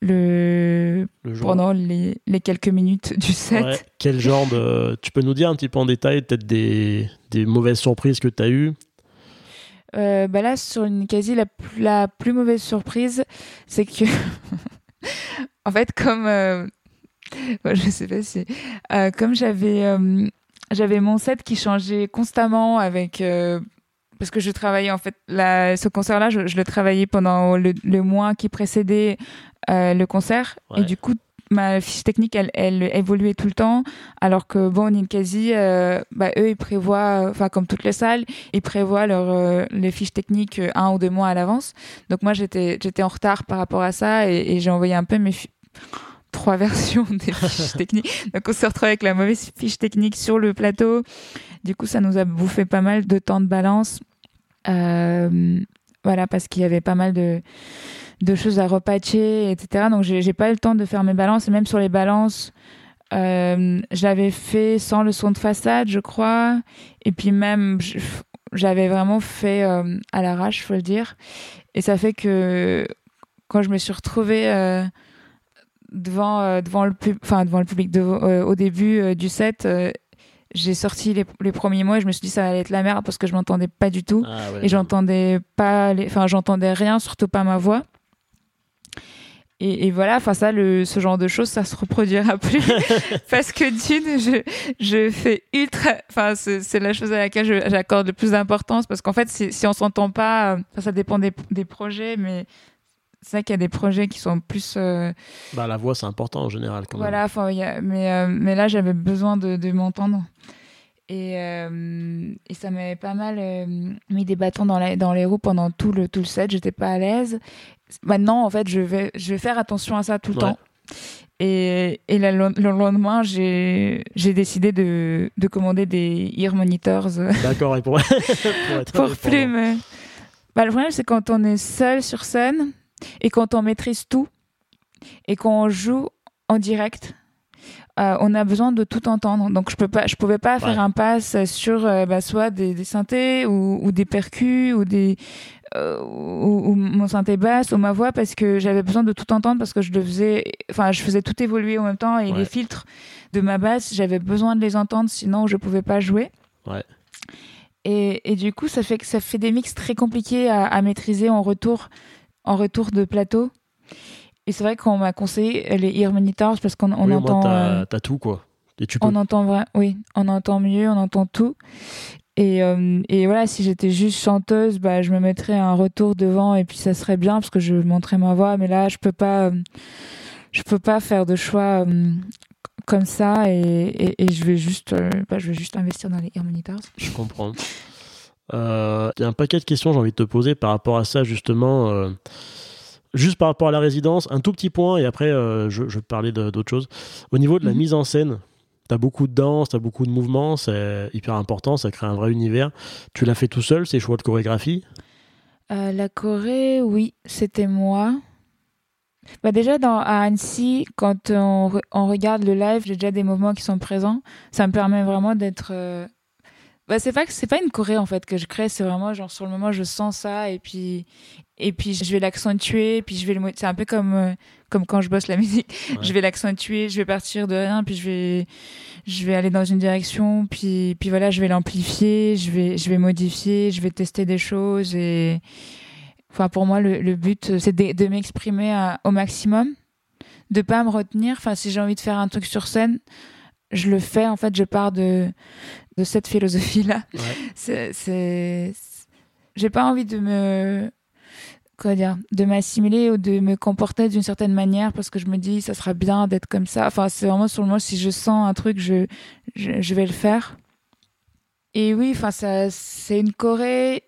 le, pendant les, les quelques minutes du set. Ouais. Quel genre de. Tu peux nous dire un petit peu en détail, peut-être des, des mauvaises surprises que tu as eues? Euh, bah là, sur une quasi la, plus- la plus mauvaise surprise, c'est que, en fait, comme euh, ouais, je sais pas si, euh, comme j'avais euh, j'avais mon set qui changeait constamment avec euh, parce que je travaillais en fait la, ce concert-là, je, je le travaillais pendant le, le mois qui précédait euh, le concert. Ouais. et du coup ma fiche technique elle, elle évoluait tout le temps. Alors que bon Ninkasi euh, bah, eux ils prévoient enfin comme toutes les salles ils prévoient leur, euh, les fiches techniques un ou deux mois à l'avance. Donc moi j'étais j'étais en retard par rapport à ça et, et j'ai envoyé un peu mes fi- trois versions des fiches techniques donc on se retrouve avec la mauvaise fiche technique sur le plateau du coup ça nous a bouffé pas mal de temps de balance Euh, voilà parce qu'il y avait pas mal de de choses à repatcher, etc. Donc j'ai pas eu le temps de faire mes balances et même sur les balances, euh, je l'avais fait sans le son de façade, je crois. Et puis même j'avais vraiment fait à l'arrache, faut le dire. Et ça fait que quand je me suis retrouvée devant, devant, le enfin, devant le public. Au début du set, j'ai sorti les, les, premiers mois et je me suis dit ça allait être la merde parce que je m'entendais pas du tout. Ah et j'entendais pas enfin j'entendais rien surtout pas ma voix. Et, et voilà enfin ça le ce genre de choses ça se reproduira plus. Parce que d'une je je fais ultra enfin c'est la chose à laquelle j'accorde le plus d'importance parce qu'en fait si, si on s'entend pas ça dépend des, des projets mais c'est vrai qu'il y a des projets qui sont plus. Euh, bah, la voix, c'est important en général. Quand voilà, mais, euh, mais là, j'avais besoin de, de m'entendre. Et, euh, et, ça m'avait pas mal mis des bâtons dans, la, dans les roues pendant tout le, tout le set. J'étais pas à l'aise. Maintenant, en fait, je vais, je vais faire attention à ça tout le temps. Et, et le, lendemain, j'ai décidé de, de, commander des ear monitors. D'accord, et pour, pour, être pour plus Bah, le problème, c'est quand on est seul sur scène, et quand on maîtrise tout et qu'on joue en direct, euh, on a besoin de tout entendre. Donc je peux pas, je pouvais pas faire un pass sur euh, bah, soit des, synthés ou, des percus ou des euh, ou, mon synthé basse ou ma voix parce que j'avais besoin de tout entendre parce que je le faisais, enfin je faisais tout évoluer en même temps et les filtres de ma basse, j'avais besoin de les entendre sinon je pouvais pas jouer. Et, et, du coup, ça fait ça fait des mix très compliqués à, à maîtriser en retour en retour de plateau. Et c'est vrai qu'on m'a conseillé les ear monitors parce qu'on on entend. T'as, euh, tout quoi. Et tu On entend vrai, oui, on entend mieux, on entend tout. Et, euh, et voilà, si j'étais juste chanteuse, bah, je me mettrais un retour devant et puis ça serait bien parce que je montrais ma voix. Mais là, je peux pas, euh, je peux pas faire de choix comme ça et, et, je vais juste, bah, je vais juste investir dans les ear monitors. Je comprends. Il euh, y a un paquet de questions j'ai envie de te poser par rapport à ça justement. Euh, juste par rapport à la résidence, un tout petit point et après euh, je, je, vais parler d'autres choses. Au niveau de la mhm. mise en scène, tu as beaucoup de danse, tu as beaucoup de mouvements, c'est hyper important, ça crée un vrai univers. Tu l'as fait tout seul, ces choix de chorégraphie? La Corée, oui, c'était moi. Bah déjà dans, à Annecy, quand on, on regarde le live, j'ai déjà des mouvements qui sont présents. Ça me permet vraiment d'être bah, c'est pas c'est pas une choré en fait que je crée, c'est vraiment genre sur le moment je sens ça et puis et puis je vais l'accentuer, puis je vais le c'est un peu comme euh, comme quand je bosse la musique, je vais l'accentuer, je vais partir de rien, puis je vais je vais aller dans une direction, puis puis voilà, je vais l'amplifier, je vais je vais modifier, je vais tester des choses et enfin pour moi le, le but c'est de, de m'exprimer au maximum, de pas me retenir, enfin si j'ai envie de faire un truc sur scène, je le fais en fait, je pars de de cette philosophie-là. C'est, j'ai pas envie de me, quoi dire, de m'assimiler ou de me comporter d'une certaine manière parce que je me dis ça sera bien d'être comme ça. Enfin, c'est vraiment sur le moment si je sens un truc, je, je, vais le faire. Et oui, enfin, ça, c'est une Corée.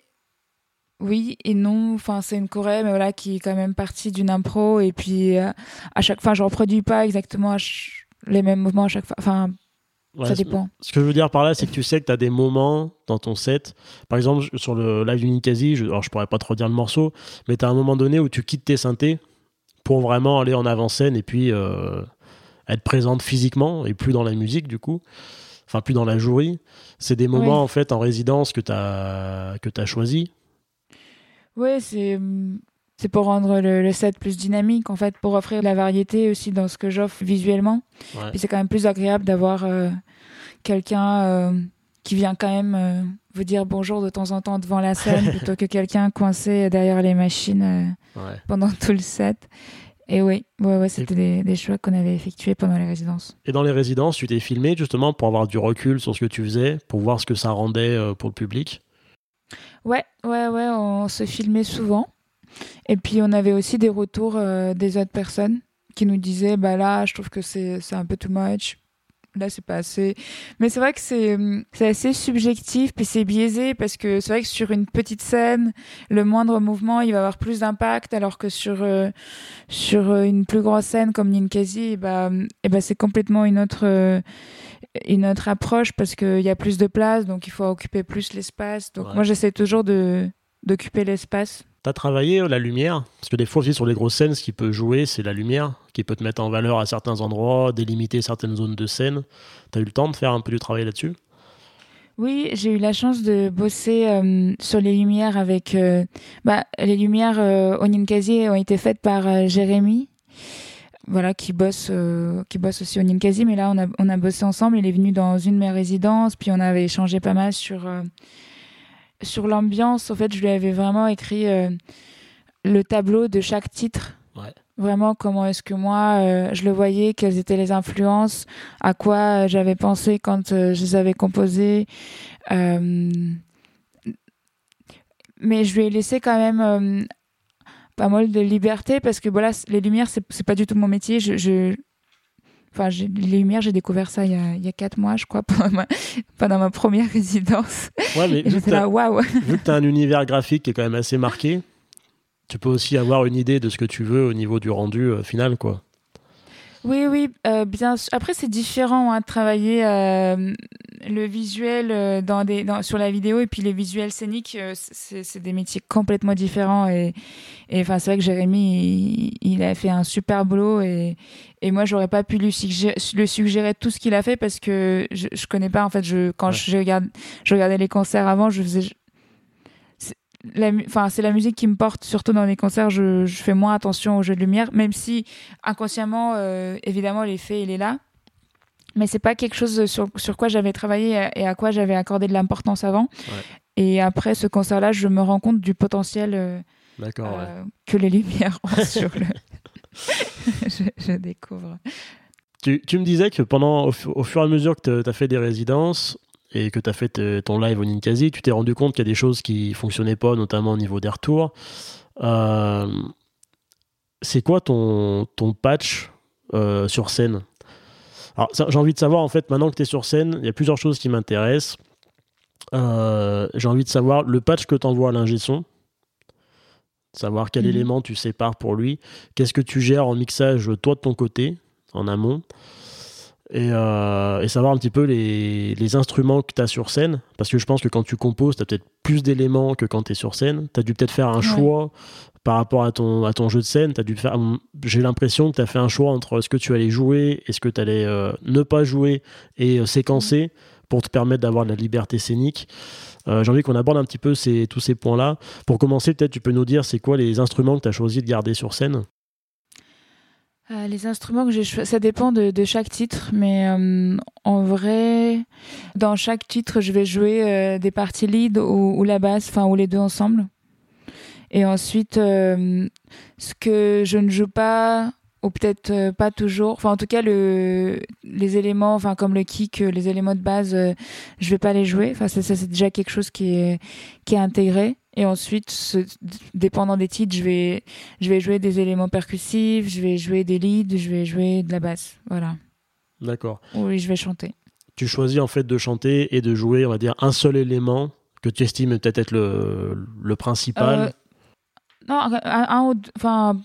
Oui et non, enfin c'est une Corée, mais voilà qui est quand même partie d'une impro et puis euh, à chaque fois je reproduis pas exactement les mêmes mouvements à chaque fois. Enfin ça dépend. Ce que je veux dire par là, c'est que tu sais que tu as des moments dans ton set. Par exemple, sur le live du Ninkasi, je, alors je pourrais pas trop dire le morceau, mais tu as un moment donné où tu quittes tes synthés pour vraiment aller en avant-scène et puis euh, être présente physiquement et plus dans la musique du coup. Enfin, plus dans la jouerie. C'est des moments en fait en résidence que tu as, que as choisi. Oui, c'est. C'est pour rendre le, set plus dynamique, en fait, pour offrir de la variété aussi dans ce que j'offre visuellement. Puis c'est quand même plus agréable d'avoir euh, quelqu'un euh, qui vient quand même euh, vous dire bonjour de temps en temps devant la scène plutôt que quelqu'un coincé derrière les machines pendant tout le set. Et oui, ouais, ouais, c'était des, choix qu'on avait effectués pendant les résidences. Et dans les résidences, tu t'es filmé justement pour avoir du recul sur ce que tu faisais, pour voir ce que ça rendait pour le public? Ouais, ouais, ouais, on se filmait souvent. Et puis on avait aussi des retours euh, des autres personnes qui nous disaient bah là je trouve que c'est un peu too much. Là c'est pas assez. Mais c'est vrai que c'est c'est assez subjectif puis c'est biaisé parce que c'est vrai que sur une petite scène le moindre mouvement il va avoir plus d'impact alors que sur euh, sur une plus grosse scène comme Ninkasi bah et bah c'est complètement une autre euh, une autre approche parce qu'il y a plus de place donc il faut occuper plus l'espace. Donc moi j'essaie toujours de d'occuper l'espace T'as travaillé euh, la lumière? Parce que des fois aussi sur les grosses scènes, ce qui peut jouer, c'est la lumière, qui peut te mettre en valeur à certains endroits, délimiter certaines zones de scène. T'as eu le temps de faire un peu du travail là-dessus? Oui, j'ai eu la chance de bosser euh, sur les lumières avec. euh, bah, les lumières euh, ont été faites par Jérémy, voilà, qui bosse, qui bosse aussi au. Mais là, on a, on a bossé ensemble. Il est venu dans une de mes résidences, puis on avait échangé pas mal sur sur l'ambiance. En fait, je lui avais vraiment écrit euh, le tableau de chaque titre. Ouais. Vraiment, comment est-ce que moi euh, je le voyais, quelles étaient les influences, à quoi euh, j'avais pensé quand je les avais composés. Mais je lui ai laissé quand même pas mal de liberté parce que voilà, les lumières, c'est c'est pas du tout mon métier. Je, je- Enfin, j'ai- les lumières, j'ai découvert ça il y, a, il y a quatre mois, je crois, pendant ma, pendant ma première résidence. Ouais, mais Et vu que j'étais t'as- là, waouh! vu que tu as un univers graphique qui est quand même assez marqué, tu peux aussi avoir une idée de ce que tu veux au niveau du rendu euh, final, quoi. Oui, oui, euh, bien sûr. Après, c'est différent hein, de travailler euh, le visuel euh, dans des, dans, sur la vidéo et puis les visuels scéniques, euh, c'est des métiers complètement différents. Et, et enfin, c'est vrai que Jérémy, il, il a fait un super boulot et, et moi, j'aurais pas pu lui suggérer, le suggérer tout ce qu'il a fait parce que je, je connais pas. En fait, je, quand Ouais. je, regarde, je regardais les concerts avant, je faisais. C'est la mu- Enfin, c'est la musique qui me porte, surtout dans les concerts. Je, je fais moins attention aux jeux de lumière, même si inconsciemment, euh, évidemment, l'effet, il est là. Mais c'est pas quelque chose sur, sur quoi j'avais travaillé et à quoi j'avais accordé de l'importance avant. Ouais. Et après ce concert-là, je me rends compte du potentiel euh, ouais. euh, que les lumières ont sur le. je, je découvre. Tu, tu me disais que pendant, au, au fur et à mesure que tu as fait des résidences et que tu as fait te- ton live au Ninkasi, tu t'es rendu compte qu'il y a des choses qui fonctionnaient pas, notamment au niveau des retours. Euh, c'est quoi ton, ton patch euh, sur scène? Alors, j'ai envie de savoir, en fait, maintenant que tu es sur scène, il y a plusieurs choses qui m'intéressent. Euh, j'ai envie de savoir le patch que tu envoies à l'ingé son, savoir quel Mhm. élément tu sépares pour lui, qu'est-ce que tu gères en mixage, toi, de ton côté, en amont, et, euh, et savoir un petit peu les, les instruments que tu as sur scène, parce que je pense que quand tu composes, tu as peut-être plus d'éléments que quand tu es sur scène, tu as dû peut-être faire un Ouais. choix par rapport à ton, à ton jeu de scène, dû faire, j'ai l'impression que tu as fait un choix entre ce que tu allais jouer et ce que tu allais euh, ne pas jouer et euh, séquencer pour te permettre d'avoir de la liberté scénique. J'ai envie qu'on aborde un petit peu ces, tous ces points-là. Pour commencer, peut-être tu peux nous dire c'est quoi les instruments que tu as choisi de garder sur scène? Euh, les instruments que j'ai choisis, ça dépend de, chaque titre, mais euh, en vrai, dans chaque titre, je vais jouer euh, des parties lead ou, la basse, enfin ou les deux ensemble. Et ensuite, ce que je ne joue pas, ou peut-être pas toujours, enfin en tout cas le, les éléments, enfin comme le kick, les éléments de base, je vais pas les jouer. Enfin ça, ça, c'est déjà quelque chose qui est intégré. Et ensuite, ce- dépendant des titres, je vais je vais jouer des éléments percussifs, je vais jouer des leads, je vais jouer de la basse. Voilà. D'accord. Oui, je vais chanter. Tu choisis en fait de chanter et de jouer, on va dire, un seul élément que tu estimes peut-être être le, le principal. Euh, non, un, un ou deux- enfin,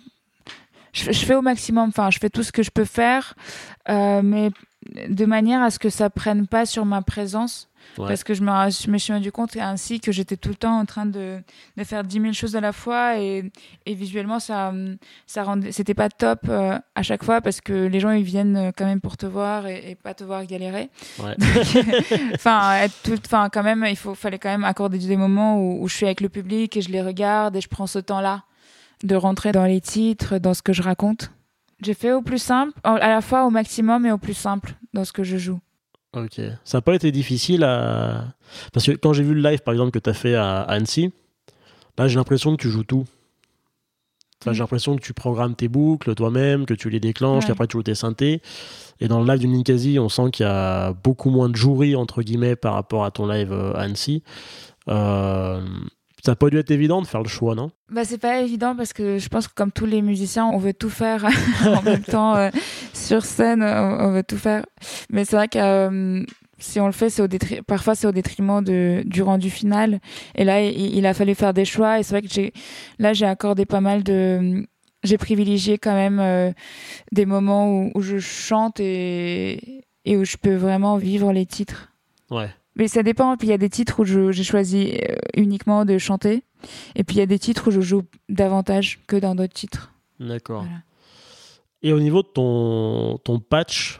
je, je fais au maximum. Enfin, je fais tout ce que je peux faire, euh, mais de manière à ce que ça prenne pas sur ma présence. Ouais. Parce que je me, je me suis rendu compte ainsi que j'étais tout le temps en train de, de faire 10 000 choses à la fois et, et visuellement ça ça rendait c'était pas top euh, à chaque fois parce que les gens ils viennent euh, quand même pour te voir et, et pas te voir galérer Ouais. enfin enfin quand même il faut fallait quand même accorder des moments où, où je suis avec le public et je les regarde et je prends ce temps là de rentrer dans les titres dans ce que je raconte j'ai fait au plus simple à la fois au maximum et au plus simple dans ce que je joue Ok. Ça n'a pas été difficile à. Parce que quand j'ai vu le live, par exemple, que tu as fait à Annecy, là, j'ai l'impression que tu joues tout. Enfin, Mm. J'ai l'impression que tu programmes tes boucles toi-même, que tu les déclenches, Ouais. qu'après tu joues tes synthés. Et dans le live du Ninkasi, on sent qu'il y a beaucoup moins de jouerie, entre guillemets, par rapport à ton live euh, à Annecy. Euh, Ça n'a pas dû être évident de faire le choix, non? Bah, c'est pas évident parce que je pense que comme tous les musiciens, on veut tout faire en même temps euh, sur scène, on, veut tout faire. Mais c'est vrai que euh, si on le fait, c'est au détri- parfois c'est au détriment de, du rendu final. Et là, il, il a fallu faire des choix. Et c'est vrai que j'ai, là, j'ai accordé pas mal de, j'ai privilégié quand même euh, des moments où, où je chante et, et où je peux vraiment vivre les titres. Ouais. Mais ça dépend. Puis il y a des titres où j'ai choisi euh, uniquement de chanter. Et puis il y a des titres où je joue davantage que dans d'autres titres. D'accord. Voilà. Et au niveau de ton, ton patch,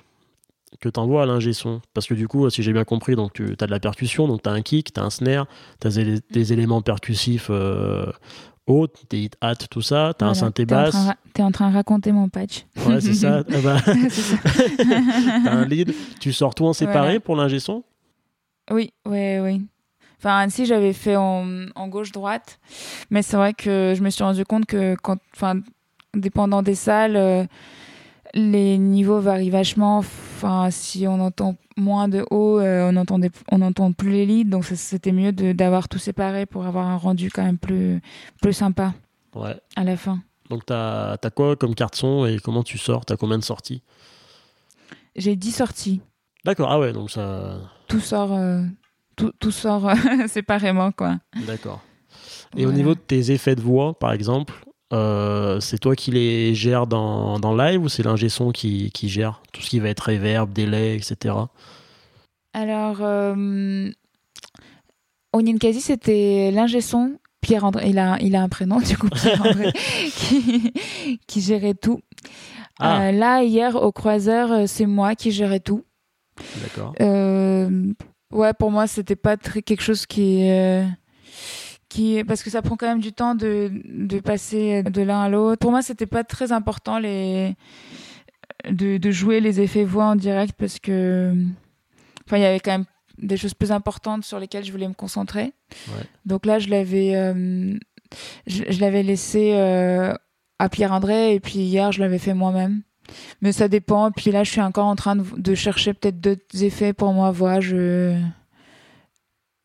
que tu envoies à l'ingé son. Parce que du coup, si j'ai bien compris, donc tu as de la percussion, donc tu as un kick, tu as un snare, tu as des, éléments percussifs euh, hautes, des hit hats, tout ça, tu as un synthé basse. Tu es en train de raconter mon patch. Ouais, c'est ça. Ah bah. tu as un lead. Tu sors tout en séparé pour l'ingé son? Oui, oui, oui. Enfin, si j'avais fait en, gauche-droite, mais c'est vrai que je me suis rendu compte que, quand, enfin, dépendant des salles, euh, les niveaux varient vachement. Enfin, si on entend moins de haut, euh, on entendait, on n'entend plus les leads, donc c'était mieux d'avoir tout séparé pour avoir un rendu quand même plus, plus sympa. Ouais. À la fin. Donc t'as as quoi comme carte son et comment tu sors? T'as combien de sorties? J'ai 10 sorties. D'accord. Ah ouais, donc ça. Tout sort, euh, tout, tout, sort séparément, quoi. D'accord. Et au niveau de tes effets de voix, par exemple, euh, c'est toi qui les gères dans, dans live ou c'est l'ingé son qui, qui, gère tout ce qui va être reverb, délai, etc. Alors, euh, Onion c'était l'ingé son. Pierre-André, il a, il a un prénom, du coup, Pierre-André, qui, qui, gérait tout. Ah. Euh, là, hier, au croiseur, euh, c'est moi qui gérais tout. D'accord. ouais, pour moi, c'était pas très, quelque chose qui parce que ça prend quand même du temps de, de passer de l'un à l'autre. Pour moi, c'était pas très important les de, de, jouer les effets voix en direct parce que enfin il y avait quand même des choses plus importantes sur lesquelles je voulais me concentrer. Donc là, je l'avais euh, je, l'avais laissé euh, à Pierre André et puis hier, je l'avais fait moi-même. Mais ça dépend. Puis là, je suis encore en train de, de chercher peut-être d'autres effets pour moi voix. Je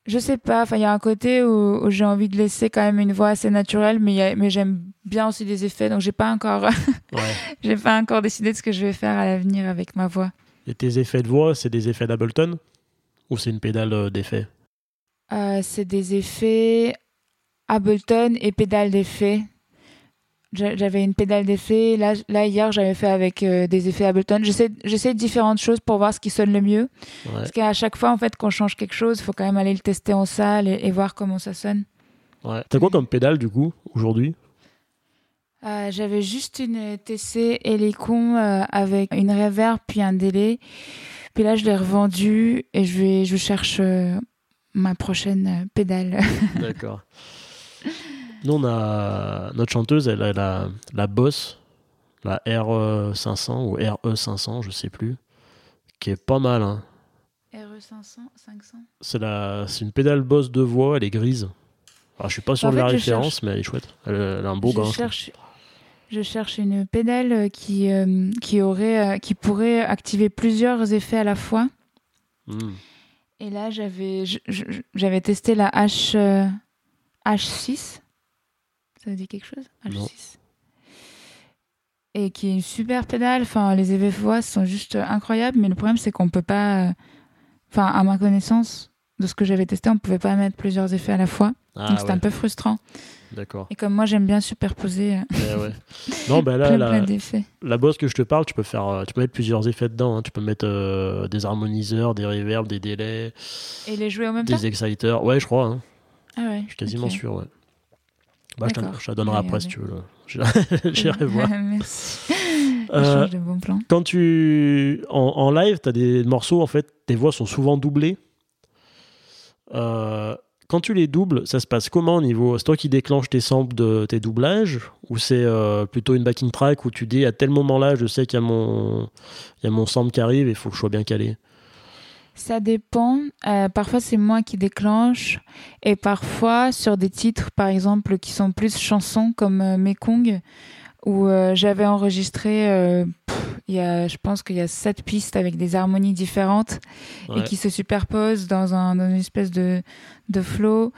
je sais pas. Enfin, il y a un côté où, j'ai envie de laisser quand même une voix assez naturelle, mais, mais j'aime bien aussi des effets. Donc, j'ai pas encore, j'ai pas encore décidé de ce que je vais faire à l'avenir avec ma voix. Et tes effets de voix, c'est des effets d'Ableton? Ou c'est une pédale euh, d'effet? Euh, C'est des effets Ableton et pédale d'effet. J'avais une pédale d'effet. Là, là, hier, j'avais fait avec euh, des effets Ableton. J'essaie différentes choses pour voir ce qui sonne le mieux. Parce qu'à chaque fois, en fait, qu'on change quelque chose, il faut quand même aller le tester en salle et, voir comment ça sonne. Ouais. T'as quoi comme pédale, du coup, aujourd'hui? Euh, J'avais juste une TC Helicon euh, avec une reverb puis un délai. Puis là, je l'ai revendue et je, vais, je cherche ma prochaine pédale. D'accord. Nous, on a notre chanteuse, elle a la, la Boss, la RE500 ou RE500, je sais plus, qui est pas mal. Hein. RE500, 500 C'est la, une pédale Boss de voix, elle est grise. Alors, je suis pas sûr de la référence, mais elle est chouette. Elle, a un beau je Cherche, je cherche une pédale qui, euh, qui, aurait, euh, qui pourrait activer plusieurs effets à la fois. Hmm. Et là, j'avais, j'avais testé la H, H6. Ça vous dit quelque chose? H6. Et qui est une super pédale. Enfin, les effets voix sont juste incroyables, mais le problème, c'est qu'on peut pas. Enfin, à ma connaissance, de ce que j'avais testé, on pouvait pas mettre plusieurs effets à la fois. Ah donc, c'était un peu frustrant. D'accord. Et comme moi, j'aime bien superposer. Euh, eh ouais. Non, ben là, la, la bosse que je te parle, tu peux faire, euh, tu peux mettre plusieurs effets dedans. Hein. Tu peux mettre euh, des harmoniseurs, des reverbs, des délais. Et les jouer au même des temps? Des exciters. Ouais, je crois. Hein. Ah ouais. Je suis quasiment sûr. Ouais. Bah, je, te la donnerai après si tu veux. J'irai voir. Merci. Euh, de bons plans. Quand tu. En, en live, tu as des morceaux, en fait, tes voix sont souvent doublées. Euh, quand tu les doubles, ça se passe comment au niveau. C'est toi qui déclenches tes samples de tes doublages Ou c'est euh, plutôt une backing track où tu dis à tel moment-là, je sais qu'il y, a mon... Il y a mon sample qui arrive et il faut que je sois bien calé? Ça dépend. Euh, parfois, c'est moi qui déclenche. Et parfois, sur des titres, par exemple, qui sont plus chansons, comme euh, Mekong, où euh, j'avais enregistré, il y a, je pense qu'il y a sept pistes avec des harmonies différentes et qui se superposent dans, un, dans une espèce de, de flow.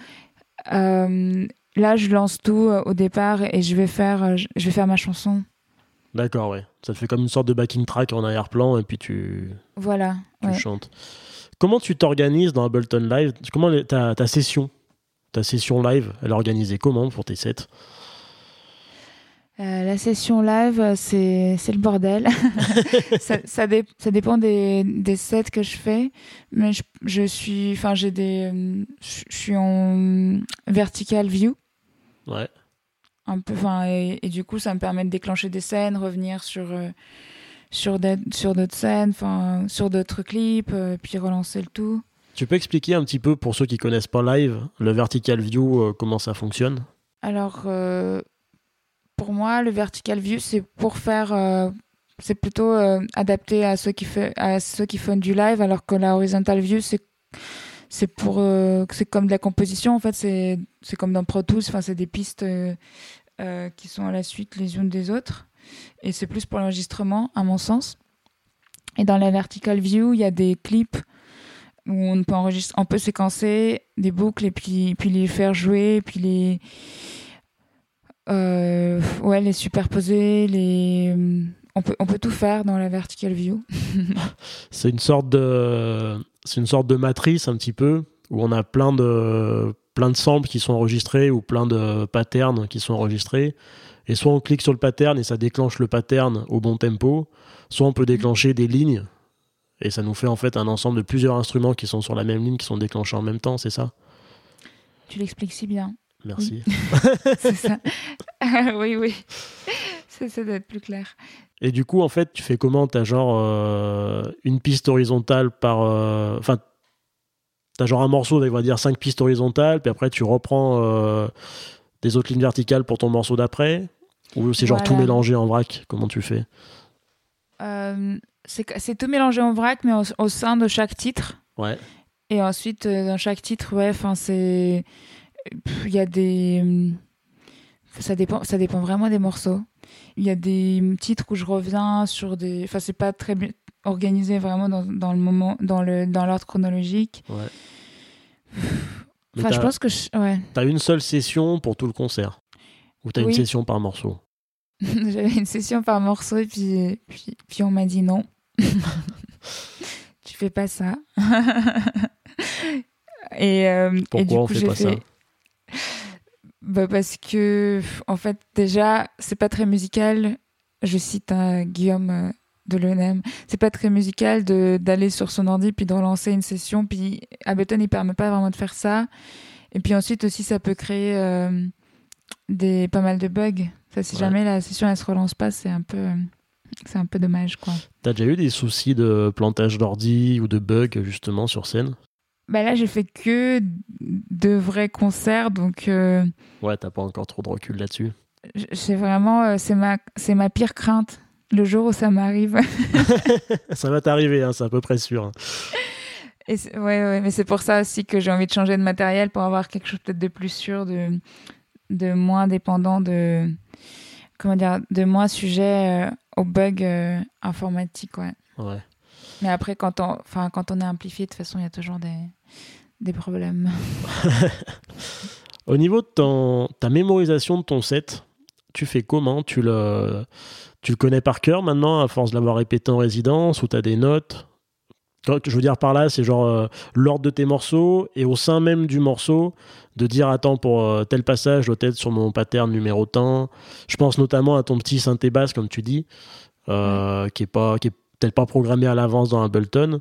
là, je lance tout au départ et je vais faire, je vais faire ma chanson. D'accord, ouais. Ça te fait comme une sorte de backing track en arrière-plan et puis tu, voilà, tu chantes. Comment tu t'organises dans Ableton Live? Comment ta, ta session? Ta session live, elle est organisée comment pour tes sets? Euh, la session live, c'est le bordel. ça, ça, ça, dépend des, des, sets que je fais, mais je, je suis, enfin j'ai des, je, suis en vertical view. Ouais. Un peu, enfin et, du coup ça me permet de déclencher des scènes, revenir sur euh, sur sur d'autres scènes, enfin sur d'autres clips, puis relancer le tout. Tu peux expliquer un petit peu pour ceux qui connaissent pas live le vertical view comment ça fonctionne? Alors pour moi le vertical view c'est pour faire c'est plutôt adapté à ceux qui fait à ceux qui font du live alors que la horizontal view c'est c'est pour euh, c'est comme de la composition en fait c'est c'est comme dans Pro Tools enfin c'est des pistes euh, euh, qui sont à la suite les unes des autres et c'est plus pour l'enregistrement à mon sens et dans la vertical view il y a des clips où on peut enregistrer on peut séquencer des boucles et puis puis les faire jouer puis les ouais les superposer les on peut, on peut tout faire dans la vertical view. c'est une sorte de c'est une sorte de matrice un petit peu où on a plein de plein de samples qui sont enregistrés ou plein de patterns qui sont enregistrés. Et soit on clique sur le pattern et ça déclenche le pattern au bon tempo, soit on peut déclencher des lignes et ça nous fait en fait un ensemble de plusieurs instruments qui sont sur la même ligne qui sont déclenchés en même temps, c'est ça? Tu l'expliques si bien. Merci. c'est ça. oui, oui. Ça doit être plus clair. Et du coup, en fait, tu fais comment? T'as genre euh, une piste horizontale par. Euh, enfin, t'as genre un morceau avec, on va dire, cinq pistes horizontales, puis après, tu reprends euh, des autres lignes verticales pour ton morceau d'après Ou c'est genre tout mélangé en vrac Comment tu fais C'est tout mélangé en vrac, mais au, sein de chaque titre. Ouais. Et ensuite, dans chaque titre, ouais, enfin, c'est. Il y a des. Ça dépend, ça dépend vraiment des morceaux. Il y a des titres où je reviens sur des. Enfin, c'est pas très organisé vraiment dans, dans le moment, dans le dans l'ordre chronologique. Ouais. enfin, je pense que ouais. T'as une seule session pour tout le concert ou t'as une session par morceau J'avais une session par morceau et puis puis, puis on m'a dit non. tu fais pas ça. et, euh, Pourquoi et du on coup, fait pas fait... ça bah parce que, en fait, déjà, c'est pas très musical. Je cite un Guillaume euh, de l'ENM. C'est pas très musical d'aller sur son ordi puis de relancer une session. Puis Ableton, il permet pas vraiment de faire ça. Et puis ensuite aussi, ça peut créer euh, des, pas mal de bugs. Ça, si jamais la session elle se relance pas, c'est un peu, c'est un peu dommage, quoi. T'as déjà eu des soucis de plantage d'ordi ou de bugs justement sur scène? Bah là, j'ai fait que de vrais concerts, donc. Euh, ouais, t'as pas encore trop de recul là-dessus. C'est vraiment, euh, c'est ma, c'est ma pire crainte. Le jour où ça m'arrive. ça va t'arriver, hein, c'est à peu près sûr. Hein. Et ouais, ouais, mais c'est pour ça aussi que j'ai envie de changer de matériel pour avoir quelque chose peut-être de plus sûr, de, de moins dépendant de, comment dire, de moins sujet euh, aux bugs informatiques, ouais. Ouais. Mais après, quand on, enfin, quand on est amplifié, de toute façon, il y a toujours des, des problèmes. Au niveau de ton, ta mémorisation de ton set, tu fais comment? Tu le, tu le connais par cœur maintenant, à force de l'avoir répété en résidence, ou tu as des notes? Je veux dire par là, c'est genre euh, l'ordre de tes morceaux et au sein même du morceau, de dire attends pour euh, tel passage doit être sur mon pattern numéro tant. Je pense notamment à ton petit synthé basse comme tu dis, euh, qui est pas qui est peut-être pas programmé à l'avance dans Ableton.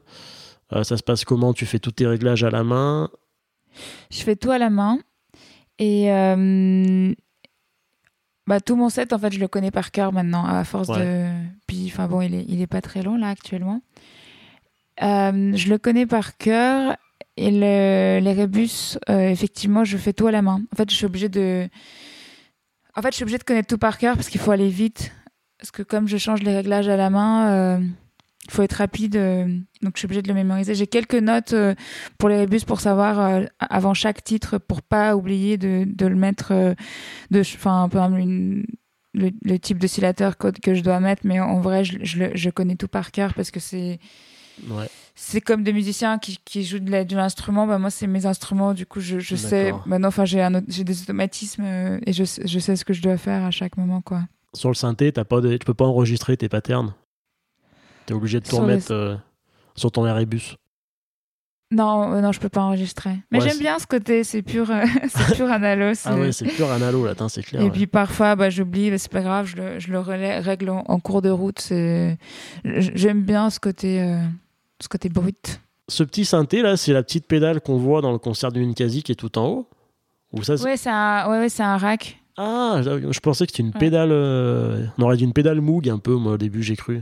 Ça se passe comment? Tu fais tous tes réglages à la main? Je fais tout à la main. Et bah, tout mon set, en fait, je le connais par cœur maintenant, à force de. Puis, enfin bon, il est, il est pas très long là actuellement. Euh, je le connais par cœur. Et les rébus, effectivement, je fais tout à la main. En fait, je suis obligée de. En fait, je suis obligée de connaître tout par cœur parce qu'il faut aller vite. Parce que comme je change les réglages à la main, il faut être rapide, euh, donc je suis obligée de le mémoriser. J'ai quelques notes euh, pour les rébus pour savoir euh, avant chaque titre, pour pas oublier de, le mettre, enfin, un peu le, type d'oscillateur que je dois mettre, mais en vrai, je, je connais tout par cœur parce que c'est. Ouais. C'est comme des musiciens qui, qui jouent de, l'instrument. Bah, moi, c'est mes instruments. Du coup, je, je sais. Maintenant, enfin, j'ai, j'ai des automatismes et je, je sais ce que je dois faire à chaque moment, quoi. Sur le synthé, t'as pas de, tu peux pas enregistrer tes patterns T'es obligé de tout remettre euh, sur ton Airbus. Non, euh, non, je peux pas enregistrer. Mais j'aime bien ce côté, c'est pur, euh, c'est pur analo. Ah ouais, c'est pur analo là, c'est clair. Et puis parfois, bah, j'oublie, c'est pas grave, je le, je le règle en, cours de route. C'est, j'aime bien ce côté, ce côté brut. Ce petit synthé là, c'est la petite pédale qu'on voit dans le concert du Ninkasi qui est tout en haut. Ou ça Ouais, c'est un, ouais, ouais, un rack. Ah, je pensais que c'était une pédale. On aurait dit une pédale Moog un peu, moi au début, j'ai cru.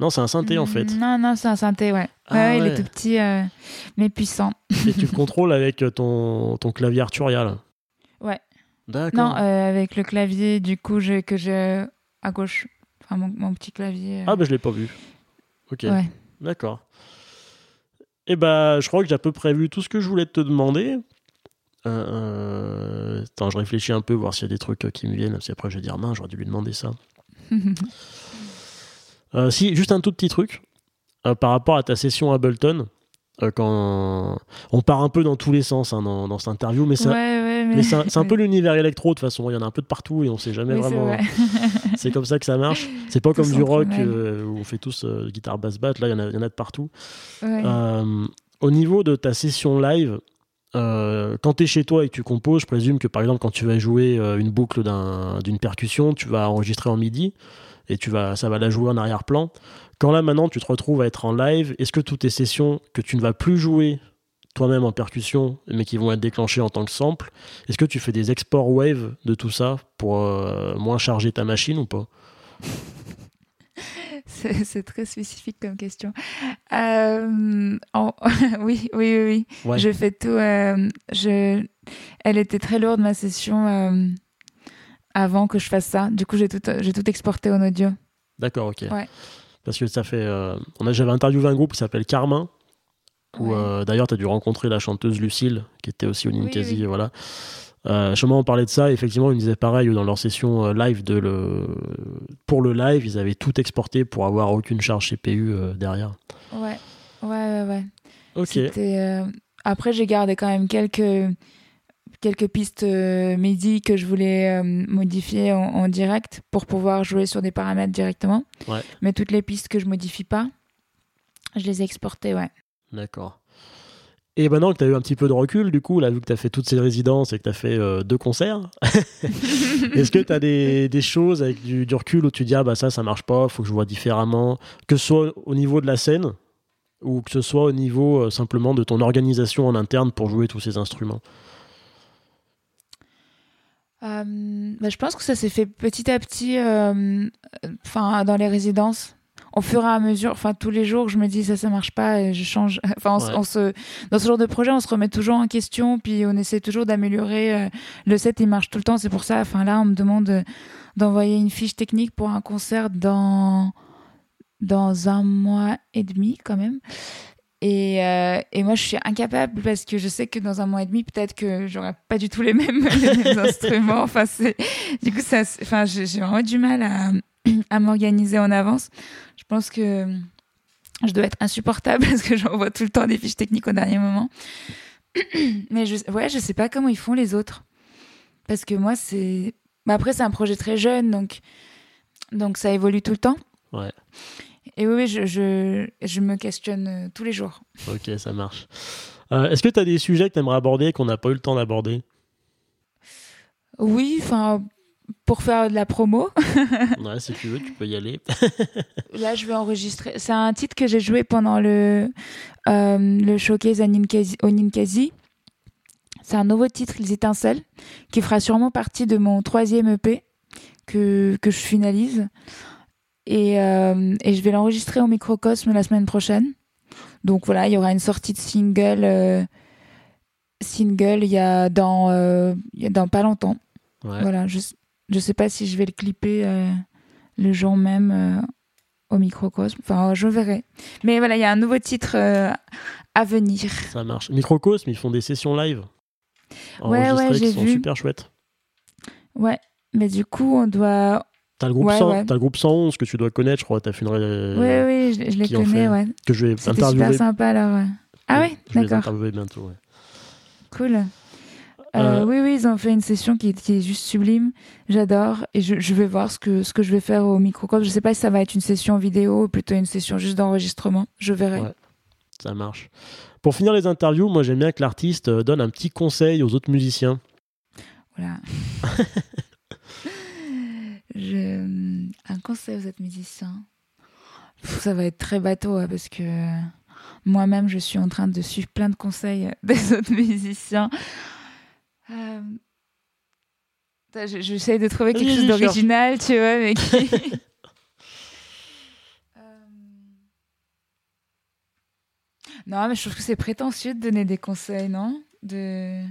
Non, c'est un synthé en fait. Non, non, c'est un synthé, ouais. Ah ouais, il ouais. est tout petit, euh, mais puissant. Et tu le contrôles avec ton, ton clavier Arturia. Ouais. D'accord. Non, euh, avec le clavier, du coup, je, que j'ai à gauche. Enfin, mon, mon petit clavier. euh, Ah, bah je l'ai pas vu. Ok. ouais. D'accord. Et bah, je crois que j'ai à peu près vu tout ce que je voulais te demander. Euh, euh, Attends, je réfléchis un peu, voir s'il y a des trucs euh, qui me viennent. Parce qu'après, je vais dire, mince, j'aurais dû lui demander ça. Euh, si, juste un tout petit truc. Euh, par rapport à ta session Ableton, quand on part un peu dans tous les sens hein, dans, dans cette interview, mais ouais, ouais, mais. mais c'est un, peu l'univers électro de toute façon. Il y en a un peu de partout et on sait jamais Oui, vraiment. vrai. C'est comme ça que ça marche. C'est pas comme du rock euh, où on fait tous euh, guitare basse batte. Là, il y, en a- y en a de partout. Ouais. Euh, au niveau de ta session live, quand tu es chez toi et que tu composes, je présume que par exemple, quand tu vas jouer une boucle d'un- d'une percussion, tu vas enregistrer en MIDI et tu vas, ça va la jouer en arrière-plan. Quand là maintenant tu te retrouves à être en live, est-ce que toutes tes sessions que tu ne vas plus jouer toi-même en percussion, mais qui vont être déclenchées en tant que sample, est-ce que tu fais des exports wave de tout ça pour euh, moins charger ta machine ou pas? C'est très spécifique comme question. Euh, oui, oui, oui, oui. Ouais. Je fais tout. euh, je... Elle était très lourde, ma session, euh, avant que je fasse ça. Du coup, j'ai tout, j'ai tout exporté en audio. D'accord, ok. Ouais. Parce que ça fait. on a, j'avais interviewé un groupe qui s'appelle Carmin, où Ouais. euh, d'ailleurs tu as dû rencontrer la chanteuse Lucille, qui était aussi au Oui, Ninkasi, oui. et voilà. Euh, on parlait de ça, effectivement, ils me disaient pareil dans leur session euh, live de le... pour le live, ils avaient tout exporté pour avoir aucune charge CPU euh, derrière. Ouais, ouais, ouais. ouais. Ok, Après, j'ai gardé quand même quelques, quelques pistes MIDI que je voulais modifier en, en direct pour pouvoir jouer sur des paramètres directement. Ouais. Mais toutes les pistes que je modifie pas, je les ai exportées, ouais. D'accord. Et maintenant que tu as eu un petit peu de recul, du coup, là, vu que tu as fait toutes ces résidences et que tu as fait euh, deux concerts, est-ce que tu as des, des choses avec du, du recul où tu dis, ah bah ça, ça marche pas, faut que je vois différemment, que ce soit au niveau de la scène ou que ce soit au niveau euh, simplement de ton organisation en interne pour jouer tous ces instruments? Euh, bah, je pense que ça s'est fait petit à petit euh, enfin, dans les résidences. Au fur et à mesure, enfin tous les jours, je me dis ça, ça marche pas et je change. Enfin, on, s- Ouais. on se, dans ce genre de projet, on se remet toujours en question, puis on essaie toujours d'améliorer. euh, le set, il marche tout le temps, c'est pour ça. Enfin là, on me demande euh, d'envoyer une fiche technique pour un concert dans dans un mois et demi quand même. Et, euh, et moi, je suis incapable parce que je sais que dans un mois et demi, peut-être que j'aurai pas du tout les mêmes, les mêmes instruments. Enfin, du coup, ça, enfin, j'ai vraiment du mal à, à m'organiser en avance. Je pense que je dois être insupportable parce que j'envoie tout le temps des fiches techniques au dernier moment. Mais je, ouais, je sais pas comment ils font les autres. Parce que moi, c'est. bah après, c'est un projet très jeune, donc, donc ça évolue tout le temps. Ouais. Et oui, je, je, je me questionne euh, tous les jours. Ok, ça marche. Euh, Est-ce que tu as des sujets que tu aimerais aborder qu'on n'a pas eu le temps d'aborder? Oui, enfin, pour faire de la promo, Ouais, si tu veux, tu peux y aller. là, je vais enregistrer. C'est un titre que j'ai joué pendant le, euh, le showcase au Ninkasi. C'est un nouveau titre, Les Étincelles, qui fera sûrement partie de mon troisième EP que, que je finalise. Et, euh, et je vais l'enregistrer au microcosme la semaine prochaine. Donc voilà, il y aura une sortie de single. euh, single il y a dans, dans pas longtemps. Ouais. Voilà, je je sais pas si je vais le clipper euh, le jour même euh, au microcosme. Enfin, je verrai. Mais voilà, il y a un nouveau titre euh, à venir. Ça marche. Microcosme, ils font des sessions live. Ouais, ouais, j'ai sont vu. super chouettes. Ouais, mais du coup, on doit. T'as le, groupe Ouais, 100 ouais. t'as le groupe 111 que tu dois connaître, je crois. T'as fait une. ouais, ouais, je, je les connais, fait ouais. Que je vais interviewer. super sympa alors. ouais. Ah ouais, Je vais les d'accord, interviewer bientôt, ouais. cool. Euh, Euh, Oui, oui, ils ont fait une session qui, est- qui est juste sublime. J'adore. Et je, je vais voir ce que, ce que je vais faire au microcosme. Je sais pas si ça va être une session vidéo ou plutôt une session juste d'enregistrement. Je verrai. Ouais. Ça marche. Pour finir les interviews, moi j'aime bien que l'artiste euh, donne un petit conseil aux autres musiciens. Voilà. Je... Un conseil aux autres musiciens. Ça va être très bateau hein, parce que moi-même je suis en train de suivre plein de conseils des autres musiciens. Euh... J'essaie de trouver quelque chose d'original, tu vois, mais qui. Euh, Non, mais je trouve que c'est prétentieux de donner des conseils, non? De.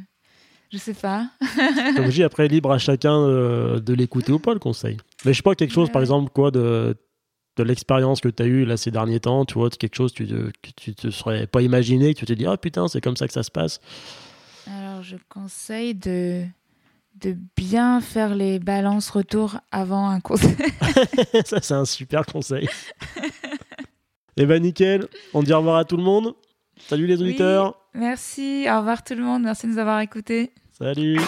Je sais pas. Comme je dis, après, libre à chacun euh, de l'écouter ou pas, le conseil. Mais je sais pas, quelque chose, Ouais. par exemple, quoi, de, de l'expérience que tu as eue là ces derniers temps, tu vois, quelque chose que tu, te- que tu te serais pas imaginé, que tu te dis, ah putain, c'est comme ça que ça se passe. Alors, je conseille de de bien faire les balances retour avant un concert. ça, c'est un super conseil. Eh ben, nickel. On dit au revoir à tout le monde. Salut les Oui. auditeurs. Merci, au revoir tout le monde, merci de nous avoir écoutés. Salut.